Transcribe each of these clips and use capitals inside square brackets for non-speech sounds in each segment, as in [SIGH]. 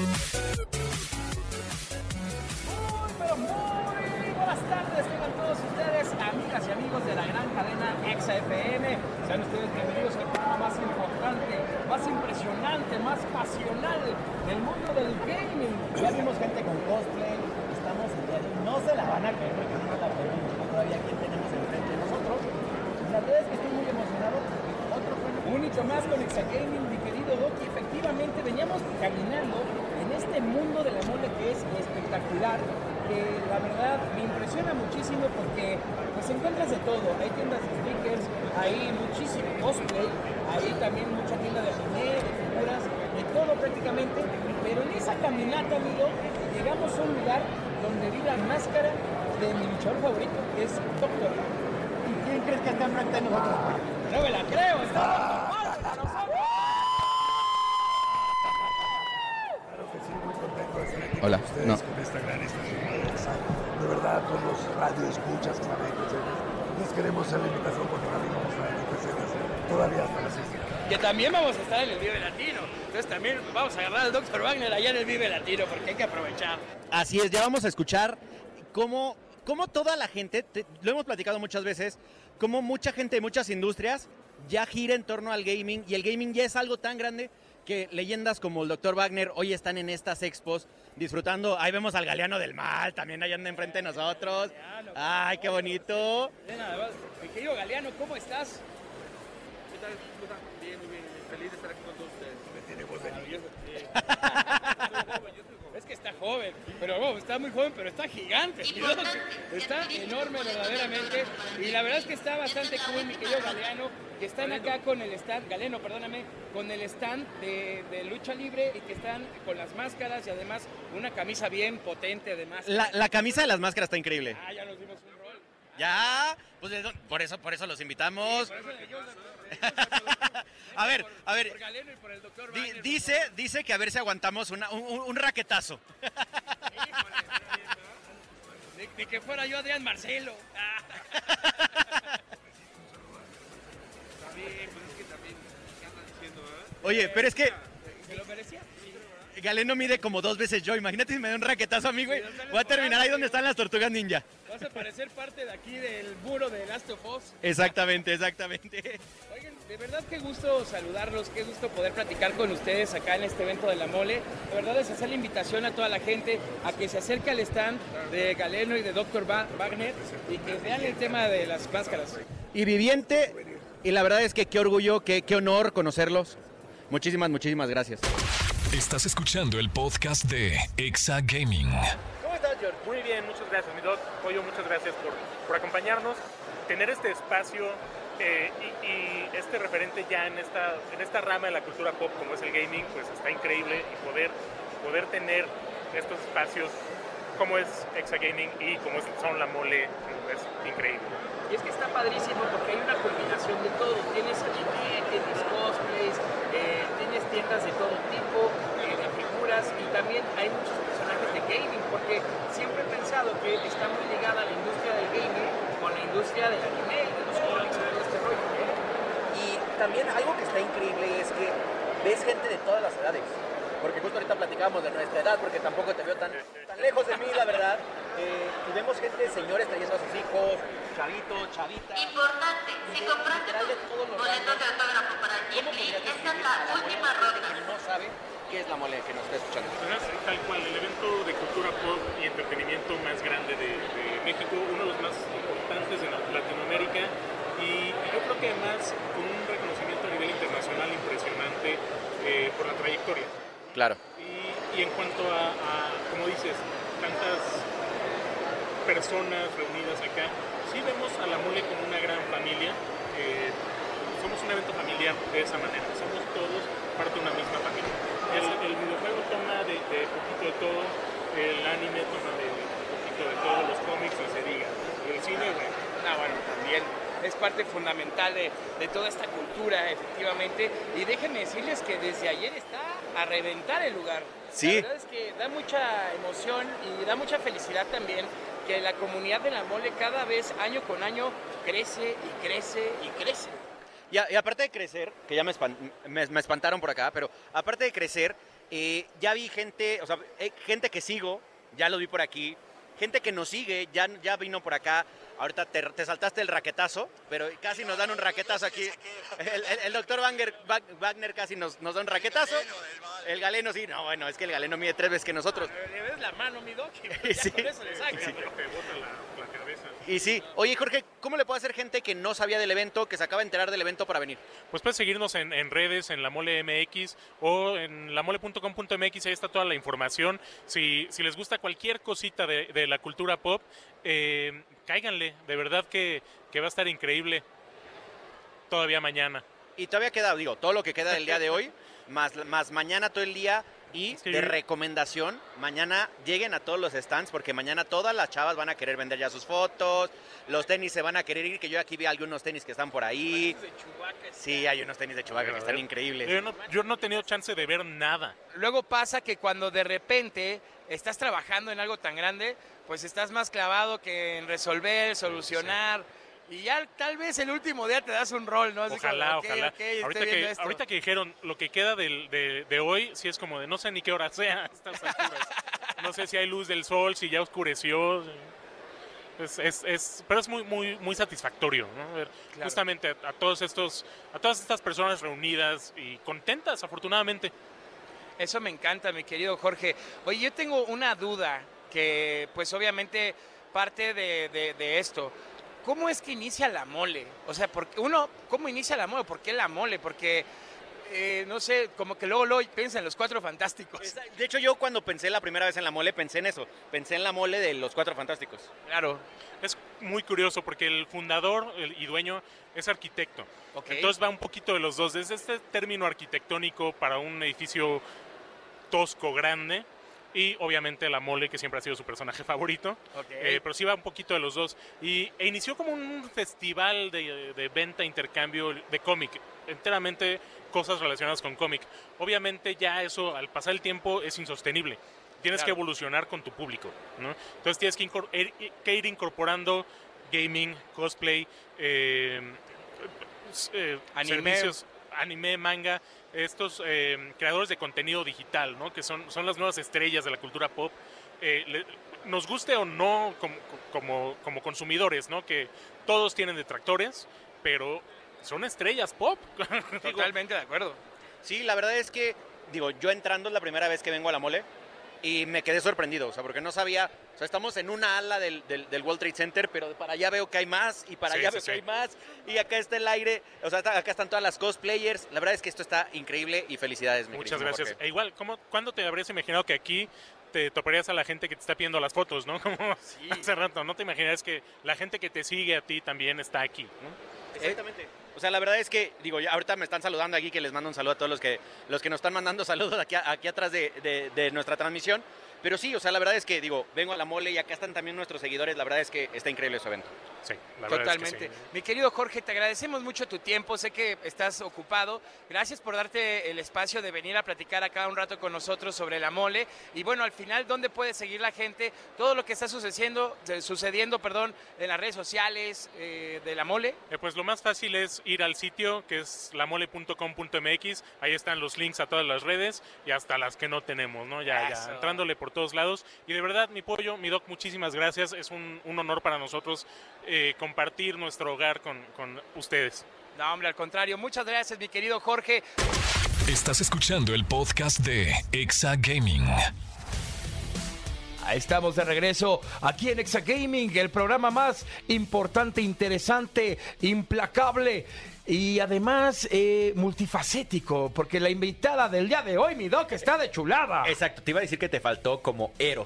Muy, pero muy buenas tardes tengan todos ustedes, amigas y amigos de la gran cadena Exa FM. Sean ustedes bienvenidos al programa más importante, más impresionante, más pasional del mundo del gaming. Ya vimos gente con cosplay, estamos. No se la van a creer porque no la pregunto todavía quién tenemos enfrente de nosotros. La verdad es que estoy muy emocionado otro fue un hecho más con Exa Gaming, mi querido Doki. Efectivamente, veníamos caminando este mundo de la mole que es espectacular, que la verdad me impresiona muchísimo porque pues encuentras de todo. Hay tiendas de stickers, hay muchísimo cosplay, hay también mucha tienda de anime, de figuras, de todo prácticamente. Pero en esa caminata, amigo, llegamos a un lugar donde vi la máscara de mi luchador favorito, que es Doctor. ¿Y quién crees que está enfrente de nosotros? No me la creo, está Hola, Ustedes no. con esta gran estación de verdad, con los radioescuchas que. Les queremos hacer la invitación porque también vamos a estar todavía hasta las 6 de la tarde. Que también vamos a estar en el Vive Latino. Entonces también vamos a agarrar al Dr. Wagner allá en el Vive Latino porque hay que aprovechar. Así es, ya vamos a escuchar cómo, cómo toda la gente, te- lo hemos platicado muchas veces, cómo mucha gente de muchas industrias ya gira en torno al gaming y el gaming ya es algo tan grande que leyendas como el Dr. Wagner hoy están en estas expos disfrutando. Ahí vemos al Galeano del Mal, también ahí anda enfrente de nosotros. Ay, qué bonito. Mi querido Galeano, ¿cómo estás? ¿Qué tal? Bien, muy bien. Feliz de estar aquí con todos ustedes. Me tiene voz de niño. [LAUGHS] Joven, pero bueno, está muy joven, pero está gigante. Está enorme verdaderamente. Y la verdad es que está bastante cool, mi querido Galeano, que están acá con el stand, Galeno, perdóname, con el stand de, de lucha libre y que están con las máscaras y además una camisa bien potente además. La, la camisa de las máscaras está increíble. Ah, ya nos dimos. Ya, pues por eso, por eso los invitamos. Por eso [LAUGHS] A ver, a ver, por y por el doctor Di- dice, dice que a ver si aguantamos una- un, raquetazo. [LAUGHS] De, de que fuera yo Adrián Marcelo. [LAUGHS] Pues es que también, ¿qué andan diciendo, eh? Oye, pero es que ¿Se lo merecía? Galeno mide como dos veces yo. Imagínate si me da un raquetazo a mí, güey. Voy a terminar ahí donde están las tortugas ninja. Vas a parecer parte de aquí del muro de Last of Us. Exactamente, exactamente. Oigan, de verdad qué gusto saludarlos, qué gusto poder platicar con ustedes acá en este evento de la mole. De verdad es hacer la invitación a toda la gente a que se acerque al stand de Galeno y de Dr. Ba- Wagner y que vean el tema de las máscaras. Y viviente, y la verdad es que qué orgullo, qué, qué honor conocerlos. Muchísimas, muchísimas gracias. Estás escuchando el podcast de Exa Gaming. ¿Cómo estás, George? Muy bien, muchas gracias, mi doc. Pollo, muchas gracias por, por acompañarnos. Tener este espacio eh, y, y este referente ya en esta, en esta rama de la cultura pop como es el gaming, pues está increíble y poder, poder tener estos espacios como es Exa Gaming y como es- son la mole es increíble. Y es que está padrísimo porque hay una combinación de todo. Tienes anime, tienes cosplays, eh, tiendas de todo tipo, eh, de figuras y también hay muchos personajes de gaming porque siempre he pensado que está muy ligada la industria del gaming con la industria del anime, de los cómics, de este rollo. Y también algo que está increíble es que ves gente de todas las edades. Porque justo ahorita platicábamos de nuestra edad, porque tampoco te veo tan lejos de mí, la verdad. Eh, y vemos gente, señores trayendo a sus hijos, chavitos, chavitas. Importante, si compraste los boletos de autógrafo para ¿Cómo Jimmy, podrías esta es la última ronda. que no sabe qué es la mole que nos está escuchando? Pues es tal cual, el evento de cultura pop y entretenimiento más grande de, de México, uno de los más importantes de la- Latinoamérica y yo creo que además con un reconocimiento a nivel internacional impresionante eh, por la trayectoria. Claro. Y, y en cuanto a, a, como dices, tantas personas reunidas acá, sí vemos a la mole como una gran familia. eh, somos un evento familiar de esa manera, somos todos parte de una misma familia. El, el videojuego toma todo, el anime toma de un poquito de todos los cómics y se diga. Y el cine, bueno, Ah, bueno, también es parte fundamental de, de toda esta cultura, efectivamente. Y déjenme decirles que desde ayer está a reventar el lugar. Sí. La verdad es que da mucha emoción y da mucha felicidad también que la comunidad de la mole cada vez, año con año, crece y crece y crece. Y, aparte de crecer, que ya me, me- me espantaron por acá, pero aparte de crecer, eh, ya vi gente, o sea, eh, gente que sigo, ya lo vi por aquí, gente que nos sigue, ya, ya vino por acá. Ahorita te, te saltaste el raquetazo, pero casi nos dan un raquetazo aquí. El, el- el doctor Wagner, Wag- Wagner casi nos, nos da un raquetazo. El galeno sí, no, bueno, es que el galeno mide tres veces que nosotros. Le ves la mano, mi doc, y ya [LAUGHS] Sí. con eso le saca. Sí. Y sí, oye Jorge, ¿cómo le puede hacer gente que no sabía del evento, que se acaba de enterar del evento para venir? Pues puedes seguirnos en, en redes, en la mole MX o en lamole.com.mx, ahí está toda la información. Si, si les gusta cualquier cosita de, de la cultura pop, eh, cáiganle, de verdad que, que va a estar increíble todavía mañana. Y todavía queda, digo, todo lo que queda del día de hoy, [LAUGHS] más, más mañana todo el día y Es que de yo- recomendación, mañana lleguen a todos los stands porque mañana todas las chavas van a querer vender ya sus fotos, los tenis se van a querer ir, que yo aquí vi algunos tenis que están por ahí. De. Sí, hay unos tenis de Chewbacca que están increíbles. Yo no, yo no he tenido chance de ver nada. Luego pasa que cuando de repente estás trabajando en algo tan grande, pues estás más clavado que en resolver, solucionar. Y ya tal vez el último día te das un rol, ¿no? Así como, Ojalá, ok, ojalá. ok, estoy ahorita, que, ahorita que dijeron lo que queda del- de, de hoy, sí es como de no sé ni qué hora sea a [LAUGHS] estas alturas. No sé si hay luz del sol, si ya oscureció. Es, es- es- pero es muy, muy, muy satisfactorio, ¿no? Ver Claro. justamente a, a todos estos, a todas estas personas reunidas y contentas, afortunadamente. Eso me encanta, mi querido Jorge. Oye, yo tengo una duda que, pues obviamente, parte de, de- de esto. ¿Cómo es que inicia la mole? O sea, porque uno, ¿cómo inicia la mole? ¿Por qué la mole? Porque, eh, no sé, como que luego, luego piensa en los cuatro fantásticos. De hecho, yo cuando pensé la primera vez en la mole, pensé en eso. Pensé en la mole de los Cuatro Fantásticos. Claro. Es muy curioso porque el fundador y dueño es arquitecto. Entonces va un poquito de los dos. Desde este término arquitectónico para un edificio tosco, grande, y obviamente la mole, que siempre ha sido su personaje favorito. Ok. Eh, pero sí va un poquito de los dos. Y, e inició como un festival de, de venta, intercambio de cómic, enteramente cosas relacionadas con cómic. Obviamente ya eso al pasar el tiempo es insostenible. Tienes que Claro. evolucionar con tu público, ¿no? Entonces tienes que, incor- er- que ir incorporando gaming, cosplay, eh, eh, Anime. servicios, anime, manga, estos eh, creadores de contenido digital, ¿no? Que son, son las nuevas estrellas de la cultura pop. Eh, nos guste o no como, como, como consumidores, ¿no? Que todos tienen detractores, pero son estrellas pop. [LAUGHS] Totalmente de acuerdo. Sí, la verdad es que, digo, yo entrando es la primera vez que vengo a la mole y me quedé sorprendido, o sea, porque no sabía, o sea, estamos en una ala del, del, del World Trade Center, pero para allá veo que hay más y para Sí, allá sí, veo sí. que hay más y acá está el aire, o sea, acá están todas las cosplayers, la verdad es que esto está increíble y felicidades, mi Muchas gracias. E igual, ¿cómo, ¿cuándo te habrías imaginado que aquí te toparías a la gente que te está pidiendo las fotos, ¿no? [LAUGHS] Como hace rato, ¿no te imaginas que la gente que te sigue a ti también está aquí, ¿no? Exactamente. O sea, la verdad es que, digo, ahorita me están saludando aquí, que les mando un saludo a todos los que, los que nos están mandando [LAUGHS] saludos aquí, aquí atrás de nuestra transmisión. Pero sí, o sea, la verdad es que, digo, vengo a la mole y acá están también nuestros seguidores. La verdad es que está increíble su evento. Sí, la verdad es que Totalmente. sí. Mi querido Jorge, te agradecemos mucho tu tiempo. Sé que estás ocupado. Gracias por darte el espacio de venir a platicar acá un rato con nosotros sobre la mole. Y bueno, al final, ¿dónde puede seguir la gente? Todo lo que está sucediendo, sucediendo perdón, en las redes sociales eh, de la mole. Eh, pues lo más fácil es ir al sitio que es lamole.com.mx. Ahí están los links a todas las redes y hasta las que no tenemos, ¿no? Ya, Eso. ya entrándole por todos lados. Y de verdad, mi pollo, mi doc, muchísimas gracias. Es un, un honor para nosotros eh, compartir nuestro hogar con, con ustedes. No, hombre, al contrario. Muchas gracias, mi querido Jorge. Estás escuchando el podcast de Exa Gaming. Estamos de regreso aquí en Exa Gaming, el programa más importante, interesante, implacable y además eh, multifacético, porque la invitada del día de hoy, mi doc, está de chulada. Exacto, te iba a decir que te faltó como Ero.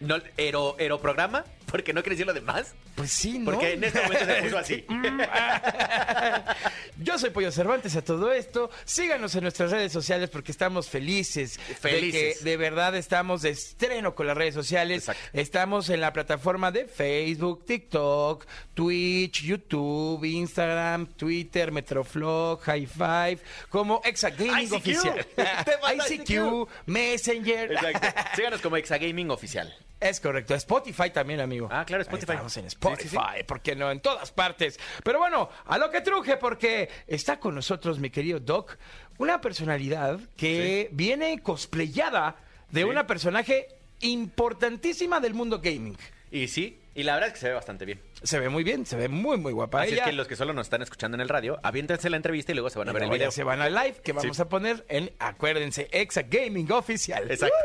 No, Ero, Ero programa, Porque no quiere lo demás. Pues sí, ¿no? Porque en este momento se puso así. [LAUGHS] Yo soy Pollo Cervantes a todo esto. Síganos en nuestras redes sociales porque estamos felices. Felices. De que de verdad estamos de estreno con las redes sociales. Exacto. Estamos en la plataforma de Facebook, TikTok, Twitch, YouTube, Instagram, Twitter, Metroflog, High Five, como Exa Gaming ICQ. Oficial. [LAUGHS] Falta ICQ, Messenger. Exacto. [LAUGHS] Síganos como Exagaming Oficial. Es correcto. Spotify también, amigo. Ah, claro, Spotify. Ahí estamos en Sí, sí, Spotify, ¿por qué no? En todas partes. Pero bueno, a lo que truje, porque está con nosotros mi querido Doc, una personalidad que viene cosplayada de una personaje importantísima del mundo gaming. Y sí, y la verdad es que se ve bastante bien. Se ve muy bien, se ve muy, muy guapa. Así ella. es que los que solo nos están escuchando en el radio, aviéntense la entrevista y luego se van a ver el video. Se van al live que vamos Sí. a poner en, acuérdense, Exa Gaming Oficial. Exacto.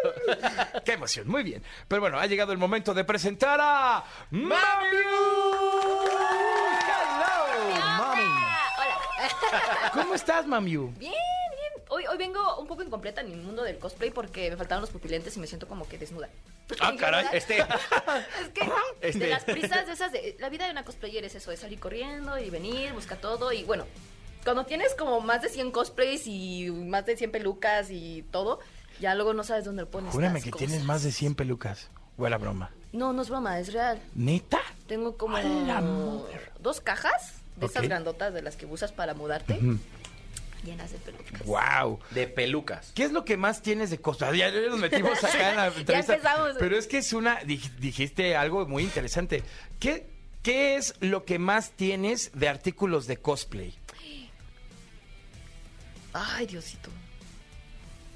[LAUGHS] ¡Qué emoción! Muy bien. Pero bueno, ha llegado el momento de presentar a Mamiu. Hello, Mami. Hola. ¿Cómo estás, Mamiu? Bien. Hoy, hoy vengo un poco incompleta en mi mundo del cosplay porque me faltaron los pupilentes y me siento como que desnuda. [LAUGHS] Ah, caray. [LAUGHS] Este, Es que Este. de las prisas de esas de la vida de una cosplayer es eso, es salir corriendo y venir, buscar todo y bueno, cuando tienes como más de 100 cosplays y más de 100 pelucas y todo, ya luego no sabes dónde lo pones. Júrame que cosas. tienes más de 100 pelucas. Buena broma. No, no es broma, es real. ¿Neta? Tengo como A la mother. dos cajas de esas grandotas de las que usas para mudarte, llenas de pelucas. ¡Wow! de pelucas. ¿Qué es lo que más tienes de cosas? Ya, ya nos metimos [LAUGHS] acá en la entrevista. empezamos. Pero es que es una. dij- Dijiste algo muy interesante. ¿Qué, ¿Qué es lo que más tienes de artículos de cosplay? Ay, Diosito.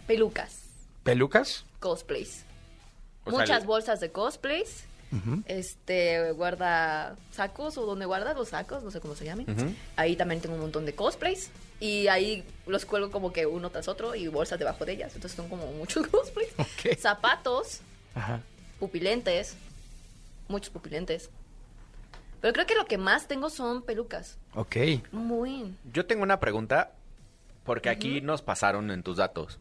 Pelucas, ¿Pelucas? cosplays. O Muchas bolsas de cosplays. Este, guarda sacos o donde guardas los sacos, no sé cómo se llamen. Ahí también tengo un montón de cosplays. Y ahí los cuelgo como que uno tras otro y bolsas debajo de ellas. Entonces son como muchos [LAUGHS] cosplays. Zapatos, Ajá. pupilentes, muchos pupilentes. Pero creo que lo que más tengo son pelucas. Ok. Muy. Yo tengo una pregunta, porque aquí nos pasaron en tus datos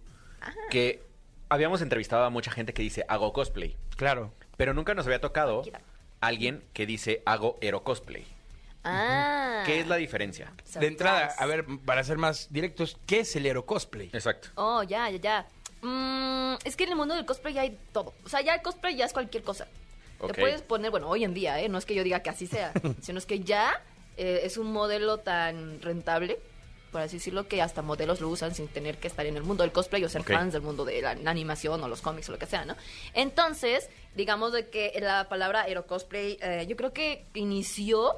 que habíamos entrevistado a mucha gente que dice hago cosplay, Claro. pero nunca nos había tocado Tranquila. alguien que dice hago ero cosplay. Ah. ¿Qué es la diferencia? De entrada, a ver, para ser más directos, ¿qué es el Aero Cosplay? Exacto. Oh, ya, ya, ya. Mm, es que en el mundo del cosplay ya hay todo. O sea, ya el cosplay ya es cualquier cosa. Ok. Te puedes poner, bueno, hoy en día, ¿eh? No es que yo diga que así sea, [LAUGHS] sino es que ya eh, es un modelo tan rentable, por así decirlo, que hasta modelos lo usan sin tener que estar en el mundo del cosplay o ser fans del mundo de la, la animación o los cómics o lo que sea, ¿no? Entonces, digamos de que la palabra aero cosplay, eh, yo creo que inició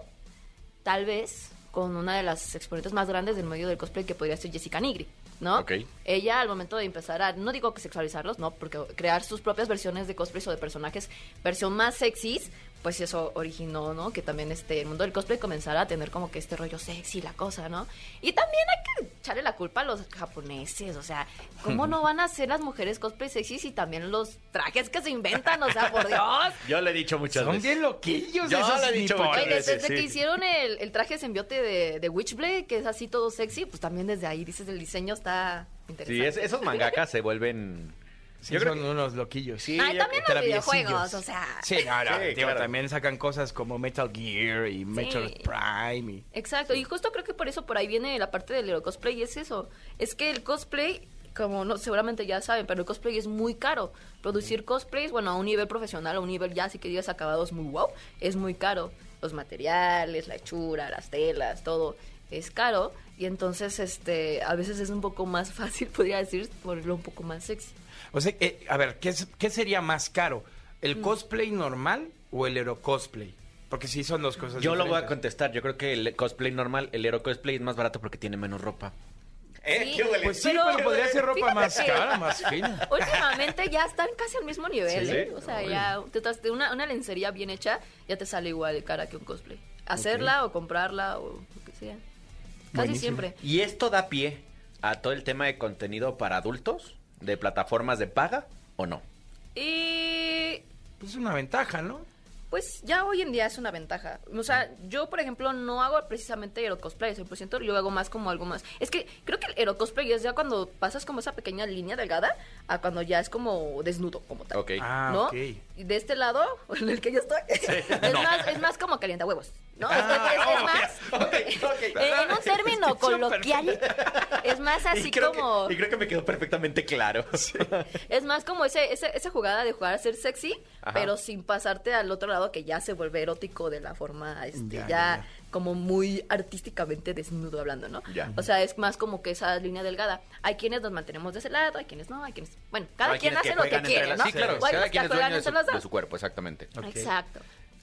tal vez con una de las exponentes más grandes del medio del cosplay que podría ser Jessica Nigri, ¿no? Ok. Ella al momento de empezar a, no digo que sexualizarlos, no, porque crear sus propias versiones de cosplays o de personajes versión más sexys, pues eso originó, ¿no? Que también este, el mundo del cosplay comenzara a tener como que este rollo sexy, la cosa, ¿no? Y también hay que echarle la culpa a los japoneses, o sea, ¿cómo no van a ser las mujeres cosplay sexys y también los trajes que se inventan? O sea, por [LAUGHS] Dios. Yo lo he dicho muchas Son veces. bien loquillos Yo esos lo he dicho muchas veces, desde sí. que hicieron el, el traje simbiote de, de Witchblade, que es así todo sexy, pues también desde ahí dices el diseño está Sí, interesante. es- esos mangakas se vuelven... Sí, Yo creo son que- unos loquillos. Sí, y yo también los videojuegos, o sea. Sí, no, no, Sí, digo, claro. también sacan cosas como Metal Gear y Metal Prime. y- Exacto, y justo creo que por eso por ahí viene la parte del cosplay y es eso. Es que el cosplay, como no, seguramente ya saben, pero el cosplay es muy caro. Producir cosplays, bueno, a un nivel profesional, a un nivel ya, así que digas acabados muy wow, es muy caro. Los materiales, la hechura, las telas, todo es caro. Y entonces, este, a veces es un poco más [LAUGHS] fácil, podría decir, ponerlo un poco más sexy. O sea, eh, a ver, ¿qué, qué sería más caro? Mm. ¿El cosplay normal o el Aero Cosplay? Porque sí son dos cosas Yo lo voy a contestar. Yo creo que el cosplay normal, el ero cosplay es más barato porque tiene menos ropa. ¿Eh? Sí. Pues sí, Pero- pero, podría ser ropa más que- cara, más fina. [LAUGHS] Últimamente ya están casi al mismo nivel, Sí, ¿eh? O sea, ya te das de una, una lencería bien hecha, ya te sale igual de cara que un cosplay. Hacerla o comprarla o lo que sea. Casi Buenísimo. siempre. ¿Y esto da pie a todo el tema de contenido para adultos? ¿De plataformas de paga o no? Y Pues es una ventaja, ¿no? pues ya hoy en día es una ventaja. O sea, yo, por ejemplo, no hago precisamente Aero Cosplay 100%, yo hago más como algo más. Es que creo que el Aero Cosplay es ya cuando pasas como esa pequeña línea delgada a cuando ya es como desnudo, como tal. Ok. Ah, ¿no? ok. Y de este lado, [LAUGHS] en el que yo estoy, es, [LAUGHS] más, es más como calienta huevos, ¿no? Es- Ah, es, es más, [LAUGHS] [LAUGHS] en un término coloquial, es más así y como... Que, y creo que me quedó perfectamente claro. [LAUGHS] Es más como ese, ese- esa jugada de jugar a ser sexy, Ajá. pero sin pasarte al otro lado que ya se vuelve erótico de la forma, este, Ya, ya, ya, ya. como muy artísticamente desnudo hablando, ¿no? Ya. O sea, es más como que esa línea delgada. Hay quienes nos mantenemos de ese lado, hay quienes no, hay quienes... Bueno, cada Hay quien hace que lo que quiere, ¿no? Sí, claro. Cada quien es dueño de su, de su cuerpo, exactamente. Exacto.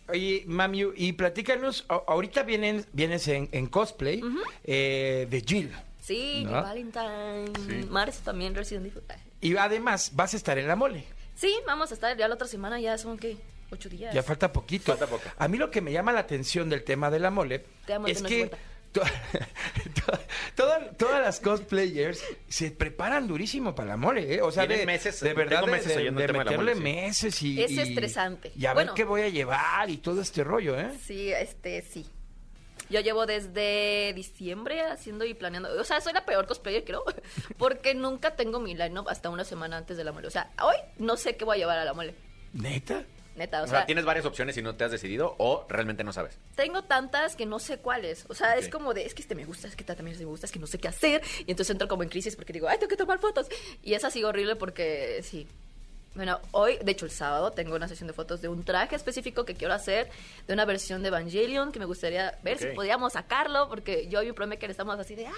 Oye, Mamiu, y platícanos, ahorita vienen, vienes en, en cosplay eh, de Jill. Sí, ¿No? Valentine, Marzo también, Resident Evil. Y además vas a estar en la mole. Sí, vamos a estar ya la otra semana, ya son, ¿qué? Ocho días. Ya falta poquito. Falta poco. A mí lo que me llama la atención del tema de la mole Te amo, es que [LAUGHS] todas, todas las cosplayers se preparan durísimo para la mole, ¿eh? O sea, Tienen de, meses, de verdad meses de- de meterle mole, meses y... Es y- estresante. Y a Bueno. ver qué voy a llevar y todo este rollo, ¿eh? Sí, este, sí. Yo llevo desde diciembre haciendo y planeando. O sea, soy la peor cosplayer, creo. [LAUGHS] Porque nunca tengo mi line-up hasta una semana antes de la mole. O sea, hoy no sé qué voy a llevar a la mole. ¿Neta? Neta, o, O sea, sea, tienes varias opciones y no te has decidido o realmente no sabes. tengo tantas que no sé cuáles. O sea, es Ok. como de, es que este me gusta, es que también me gusta, es que no sé qué hacer. Y entonces entro como en crisis porque digo, ay, tengo que tomar fotos. Y es así horrible porque, sí. Bueno, hoy, de hecho el sábado, tengo una sesión de fotos de un traje específico que quiero hacer, de una versión de Evangelion, que me gustaría ver si Ok. podíamos sacarlo, porque yo y mi prome que estamos así de, ah,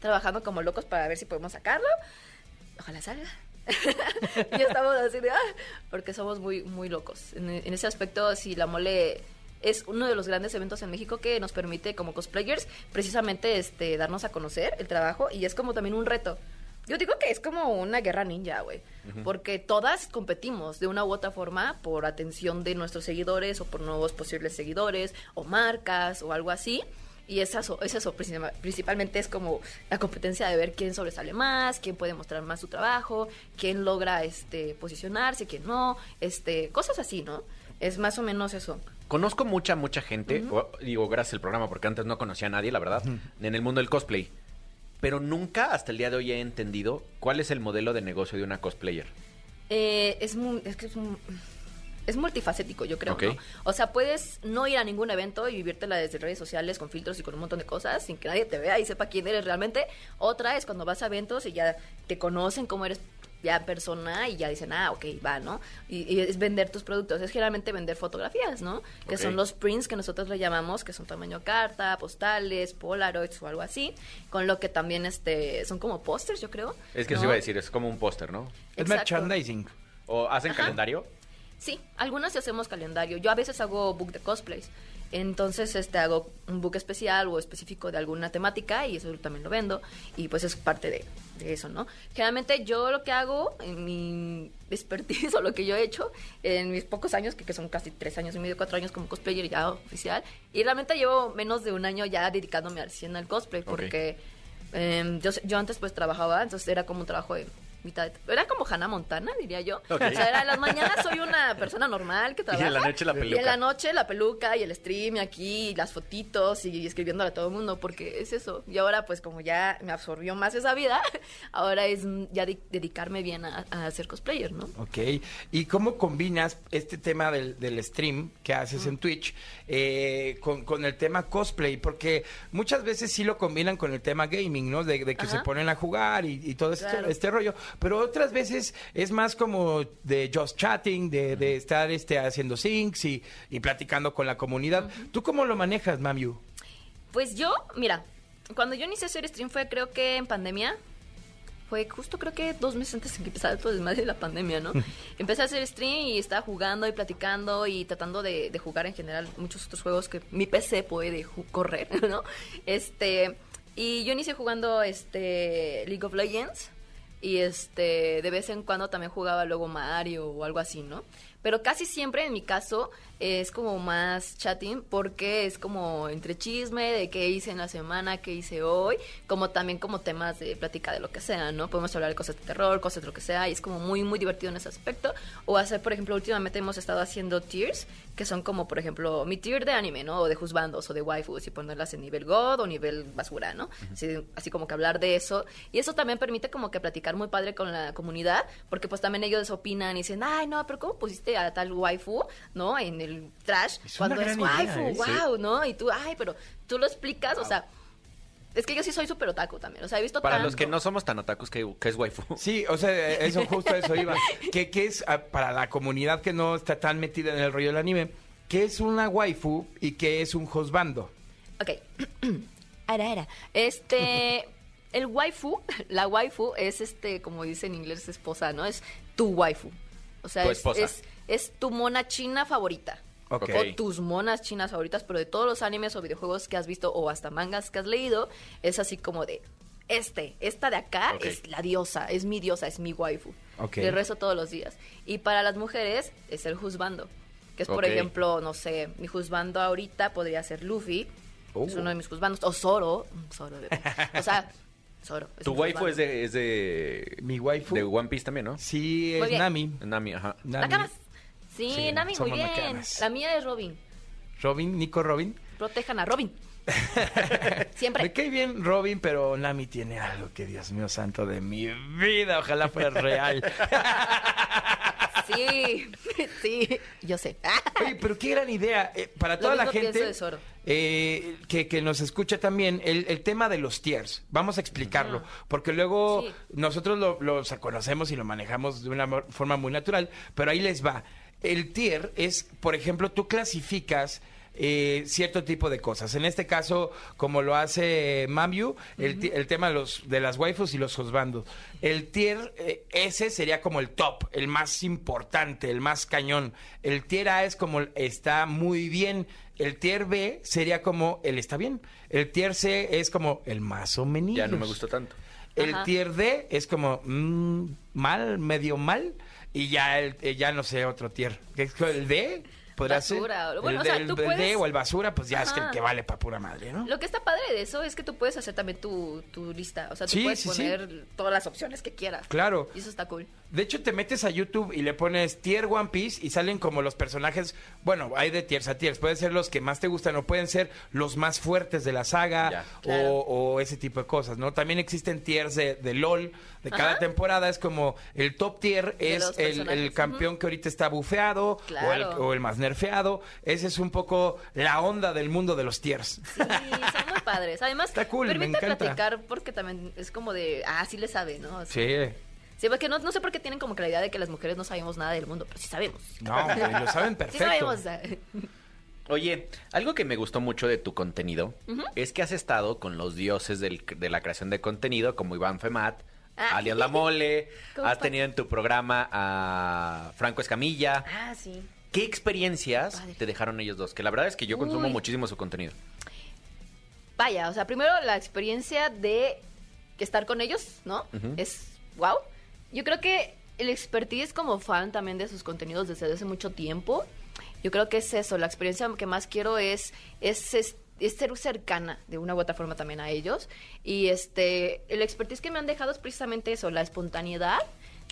trabajando como locos para ver si podemos sacarlo. Ojalá salga. [LAUGHS] y estamos así de, ah, porque somos muy, muy locos. En, en ese aspecto, sí, la mole es uno de los grandes eventos en México que nos permite como cosplayers precisamente este darnos a conocer el trabajo y es como también un reto. Yo digo que es como una guerra ninja, güey, porque todas competimos de una u otra forma por atención de nuestros seguidores o por nuevos posibles seguidores o marcas o algo así. Y es eso, es eso principal- principalmente es como la competencia de ver quién sobresale más, quién puede mostrar más su trabajo, quién logra este posicionarse, quién no, este, cosas así, ¿no? Es más o menos eso. Conozco mucha, mucha gente, o- digo, gracias al programa, porque antes no conocía a nadie, la verdad, en el mundo del cosplay. Pero nunca hasta el día de hoy he entendido cuál es el modelo de negocio de una cosplayer. Eh, es muy, es que es, un- es multifacético, yo creo. O sea, puedes no ir a ningún evento y vivírtela desde redes sociales con filtros y con un montón de cosas sin que nadie te vea y sepa quién eres realmente. Otra es cuando vas a eventos y ya te conocen cómo eres ya persona y ya dicen, ah, ok, va, ¿no? Y, y es vender tus productos, es generalmente vender fotografías, ¿no? Que son los prints que nosotros le llamamos, que son tamaño carta, postales, polaroids o algo así, con lo que también este son como pósters, yo creo. Es que eso ¿no? iba a decir, es como un póster, ¿no? Es merchandising. ¿O hacen Ajá. calendario? Sí, algunas sí hacemos calendario. Yo a veces hago book de cosplays. Entonces, este hago un book especial o específico de alguna temática y eso también lo vendo y pues es parte de, de eso, ¿no? Generalmente yo lo que hago en mi [LAUGHS] expertise o lo que yo he hecho en mis pocos años, que, que son casi tres años y medio, cuatro años como cosplayer ya oficial, y realmente llevo menos de un año ya dedicándome al 100 al cosplay porque em, yo, yo antes pues trabajaba, entonces era como un trabajo de mitad de- Era como Hannah Montana, diría yo. O sea, era en las mañanas soy una persona normal que [LAUGHS] Y trabaja. en la noche la Y en peluca. la noche la peluca y el stream y aquí y las fotitos y escribiéndole a todo el mundo porque es eso. Y ahora pues como ya me absorbió más esa vida, [LAUGHS] ahora es mm, ya de- dedicarme bien a, a ser cosplayer, ¿no? Ok. ¿Y cómo combinas este tema del, del stream que haces en Twitch eh, con, con el tema cosplay? Porque muchas veces sí lo combinan con el tema gaming, ¿no? De, de que Ajá. se ponen a jugar y, y todo este, Claro. este rollo. Pero otras veces es más como de just chatting, de, de estar este, haciendo syncs y, y platicando con la comunidad. ¿Tú cómo lo manejas, Mamiu? Pues yo, mira, cuando yo inicié a hacer stream fue creo que en pandemia. Fue justo creo que dos meses antes de que empezara todo el desmadre de la pandemia, ¿no? [LAUGHS] Empecé a hacer stream y estaba jugando y platicando y tratando de, de jugar en general muchos otros juegos que mi PC puede correr, [LAUGHS] ¿no? Este, y yo inicié jugando este League of Legends y este de vez en cuando también jugaba luego Mario o algo así, ¿no? Pero casi siempre en mi caso es como más chatting porque es como entre chisme de qué hice en la semana, qué hice hoy, como también como temas de plática de lo que sea, ¿no? Podemos hablar de cosas de terror, cosas de lo que sea y es como muy muy divertido en ese aspecto o hacer, por ejemplo, últimamente hemos estado haciendo tiers que son como, por ejemplo, mi tier de anime, ¿no? O de juzbandos o de waifus y ponerlas en nivel god o nivel basura, ¿no? así, así como que hablar de eso y eso también permite como que platicar muy padre con la comunidad, porque pues también ellos opinan y dicen, ay, no, pero ¿cómo pusiste a tal waifu, no? En el trash, Es cuando es waifu, idea, ¿eh? wow, ¿no? Y tú, ay, pero tú lo explicas, o sea, es que yo sí soy súper otaku también, o sea, he visto Para tanto. los que no somos tan otakus, que, que es waifu? [LAUGHS] Sí, o sea, eso justo eso iba. [LAUGHS] ¿Qué, qué es ah, para la comunidad que no está tan metida en el rollo del anime? ¿Qué es una waifu y qué es un hosbando? Ok. [CLEARS THROAT] Ara, ara. Este. [LAUGHS] El waifu, la waifu es este, como dice en inglés, esposa, ¿no? Es tu waifu. O sea, es, es, es tu mona china favorita. Ok. O tus monas chinas favoritas, pero de todos los animes o videojuegos que has visto o hasta mangas que has leído, es así como de. Este, esta de acá es la diosa, es mi diosa, es mi waifu. Ok. Le rezo todos los días. Y para las mujeres es el juzbando. Que es, por ejemplo, no sé, mi juzbando ahorita podría ser Luffy. Es uno de mis juzbandos. O Zoro. Zoro. de- O sea, [LAUGHS] Zoro. es Tu waifu es de, es de... Mi waifu. De One Piece también, ¿no? Sí, es. Nami. Nami, ajá. Nami. Nakamas. Sí, Sí, Nami, muy bien. nakamas. La mía es Robin. Robin, Nico Robin. Protejan a Robin. [LAUGHS] Siempre. Me cae bien Robin, pero Nami tiene algo que, Dios mío santo, de mi vida. Ojalá fuera real. [LAUGHS] Sí, [LAUGHS] sí, yo sé. Oye, pero qué gran idea. Eh, para toda la gente eh, que, que nos escucha también, el, el tema de los tiers. Vamos a explicarlo. Porque luego Sí. nosotros lo, lo conocemos y lo manejamos de una forma muy natural. Pero ahí les va. El tier es, por ejemplo, tú clasificas. Eh, cierto tipo de cosas. En este caso, como lo hace Mambiu, el, ti- el tema de, los, de las waifus y los husbandos. El tier eh, ese sería como el top, el más importante, el más cañón. El tier A es como el está muy bien. El tier B sería como el está bien. El tier C es como el más o menos. Ya no me gustó tanto. El Ajá. tier D es como mm, mal, medio mal. Y ya, el, eh, ya no sé, otro tier. ¿Qué es el D? ¿Podrá Basura, ser? o- bueno, el, o sea, del- tú el D o el basura, pues ya es que el que vale para pura madre, ¿no? Lo que está padre de eso es que tú puedes hacer también tu, tu lista. O sea, tú Sí, puedes sí, sí. poner todas las opciones que quieras. Claro. Y eso está cool. De hecho, te metes a YouTube y le pones tier One Piece y salen como los personajes. Bueno, hay de tiers a tiers. Pueden ser los que más te gustan o pueden ser los más fuertes de la saga Ya. o, Claro. o ese tipo de cosas, ¿no? También existen tiers de, de LOL. De cada temporada es como el top tier De es el, el campeón que ahorita está bufeado o, el, Claro. o el más nerfeado. Ese es un poco la onda del mundo de los tiers. Sí, son muy padres. Además, Está cool, me permite encanta. platicar porque también es como de, ah, sí le sabe, ¿no? O sea, Sí. Sí, porque no, no sé por qué tienen como que la idea de que las mujeres no sabemos nada del mundo, pero sí sabemos. No, güey, lo saben Sí perfecto. sabemos. o sea. Oye, algo que me gustó mucho de tu contenido es que has estado con los dioses del- de la creación de contenido, como Iván Femat, Ah. alias La Mole, [LAUGHS] ¿Cómo has tenido en tu programa a Franco Escamilla. Ah, sí. ¿Qué experiencias Padre. te dejaron ellos dos? Que la verdad es que yo consumo Uy. muchísimo su contenido. Vaya, o sea, primero la experiencia de estar con ellos, ¿no? Es wow. Yo creo que el expertise como fan también de sus contenidos desde hace mucho tiempo. Yo creo que es eso, la experiencia que más quiero es, es, es, es ser cercana de una u otra forma también a ellos. Y este, el expertise que me han dejado es precisamente eso, la espontaneidad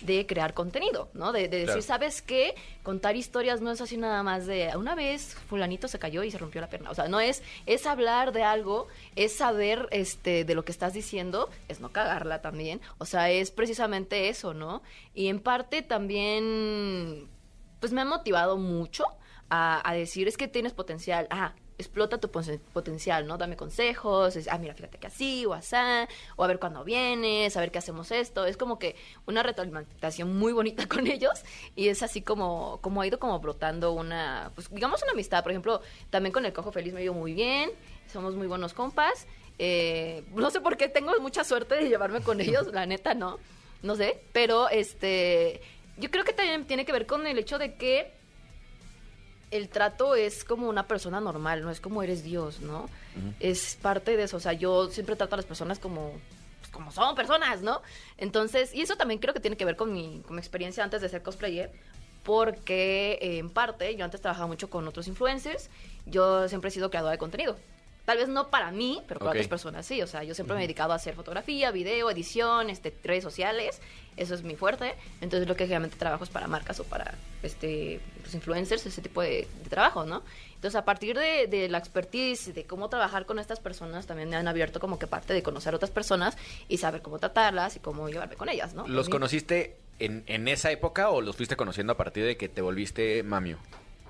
de crear contenido, ¿no? De, de decir, Claro. ¿sabes qué? Contar historias no es así nada más de una vez fulanito se cayó y se rompió la pierna. O sea, no es, es hablar de algo, es saber este de lo que estás diciendo, es no cagarla también. O sea, es precisamente eso, ¿no? Y en parte también, pues me ha motivado mucho a, a decir, es que tienes potencial. Ah, explota tu potencial, ¿no? Dame consejos, es, ah, mira, fíjate que así o asá, o a ver cuándo vienes, a ver qué hacemos esto. Es como que una retroalimentación muy bonita [LAUGHS] con ellos y es así como, como ha ido como brotando una, pues digamos una amistad. Por ejemplo, también con el Cojo Feliz me ha ido muy bien, somos muy buenos compas. Eh, no sé por qué tengo mucha suerte de llevarme con [LAUGHS] ellos, la neta no, no sé, pero este, yo creo que también tiene que ver con el hecho de que el trato es como una persona normal, no es como eres Dios, ¿no? Es parte de eso, o sea, yo siempre trato a las personas como pues, como son personas, ¿no? Entonces, y eso también creo que tiene que ver con mi, con mi experiencia antes de ser cosplayer, porque eh, en parte yo antes trabajaba mucho con otros influencers, yo siempre he sido creadora de contenido. Tal vez no para mí, pero para otras personas sí. O sea, yo siempre me he dedicado a hacer fotografía, video, edición, este, redes sociales. Eso es mi fuerte. Entonces, lo que generalmente trabajo es para marcas o para este, pues, influencers, ese tipo de, de trabajo, ¿no? Entonces, a partir de, de la expertise, de cómo trabajar con estas personas, también me han abierto como que parte de conocer a otras personas y saber cómo tratarlas y cómo llevarme con ellas, ¿no? ¿Los conociste en, en esa época o los fuiste conociendo a partir de que te volviste mamio?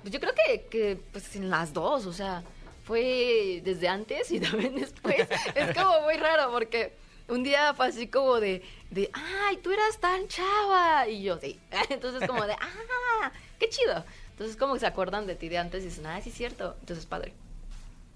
Pues yo creo que, que pues en las dos, o sea, fue desde antes y [LAUGHS] también después. es como muy raro porque un día fue así como de, de, ay, tú eras tan chava. Y yo, sí. [LAUGHS] Entonces como de, ah, qué chido. Entonces como que se acuerdan de ti de antes y dicen, ah, sí es cierto. Entonces padre.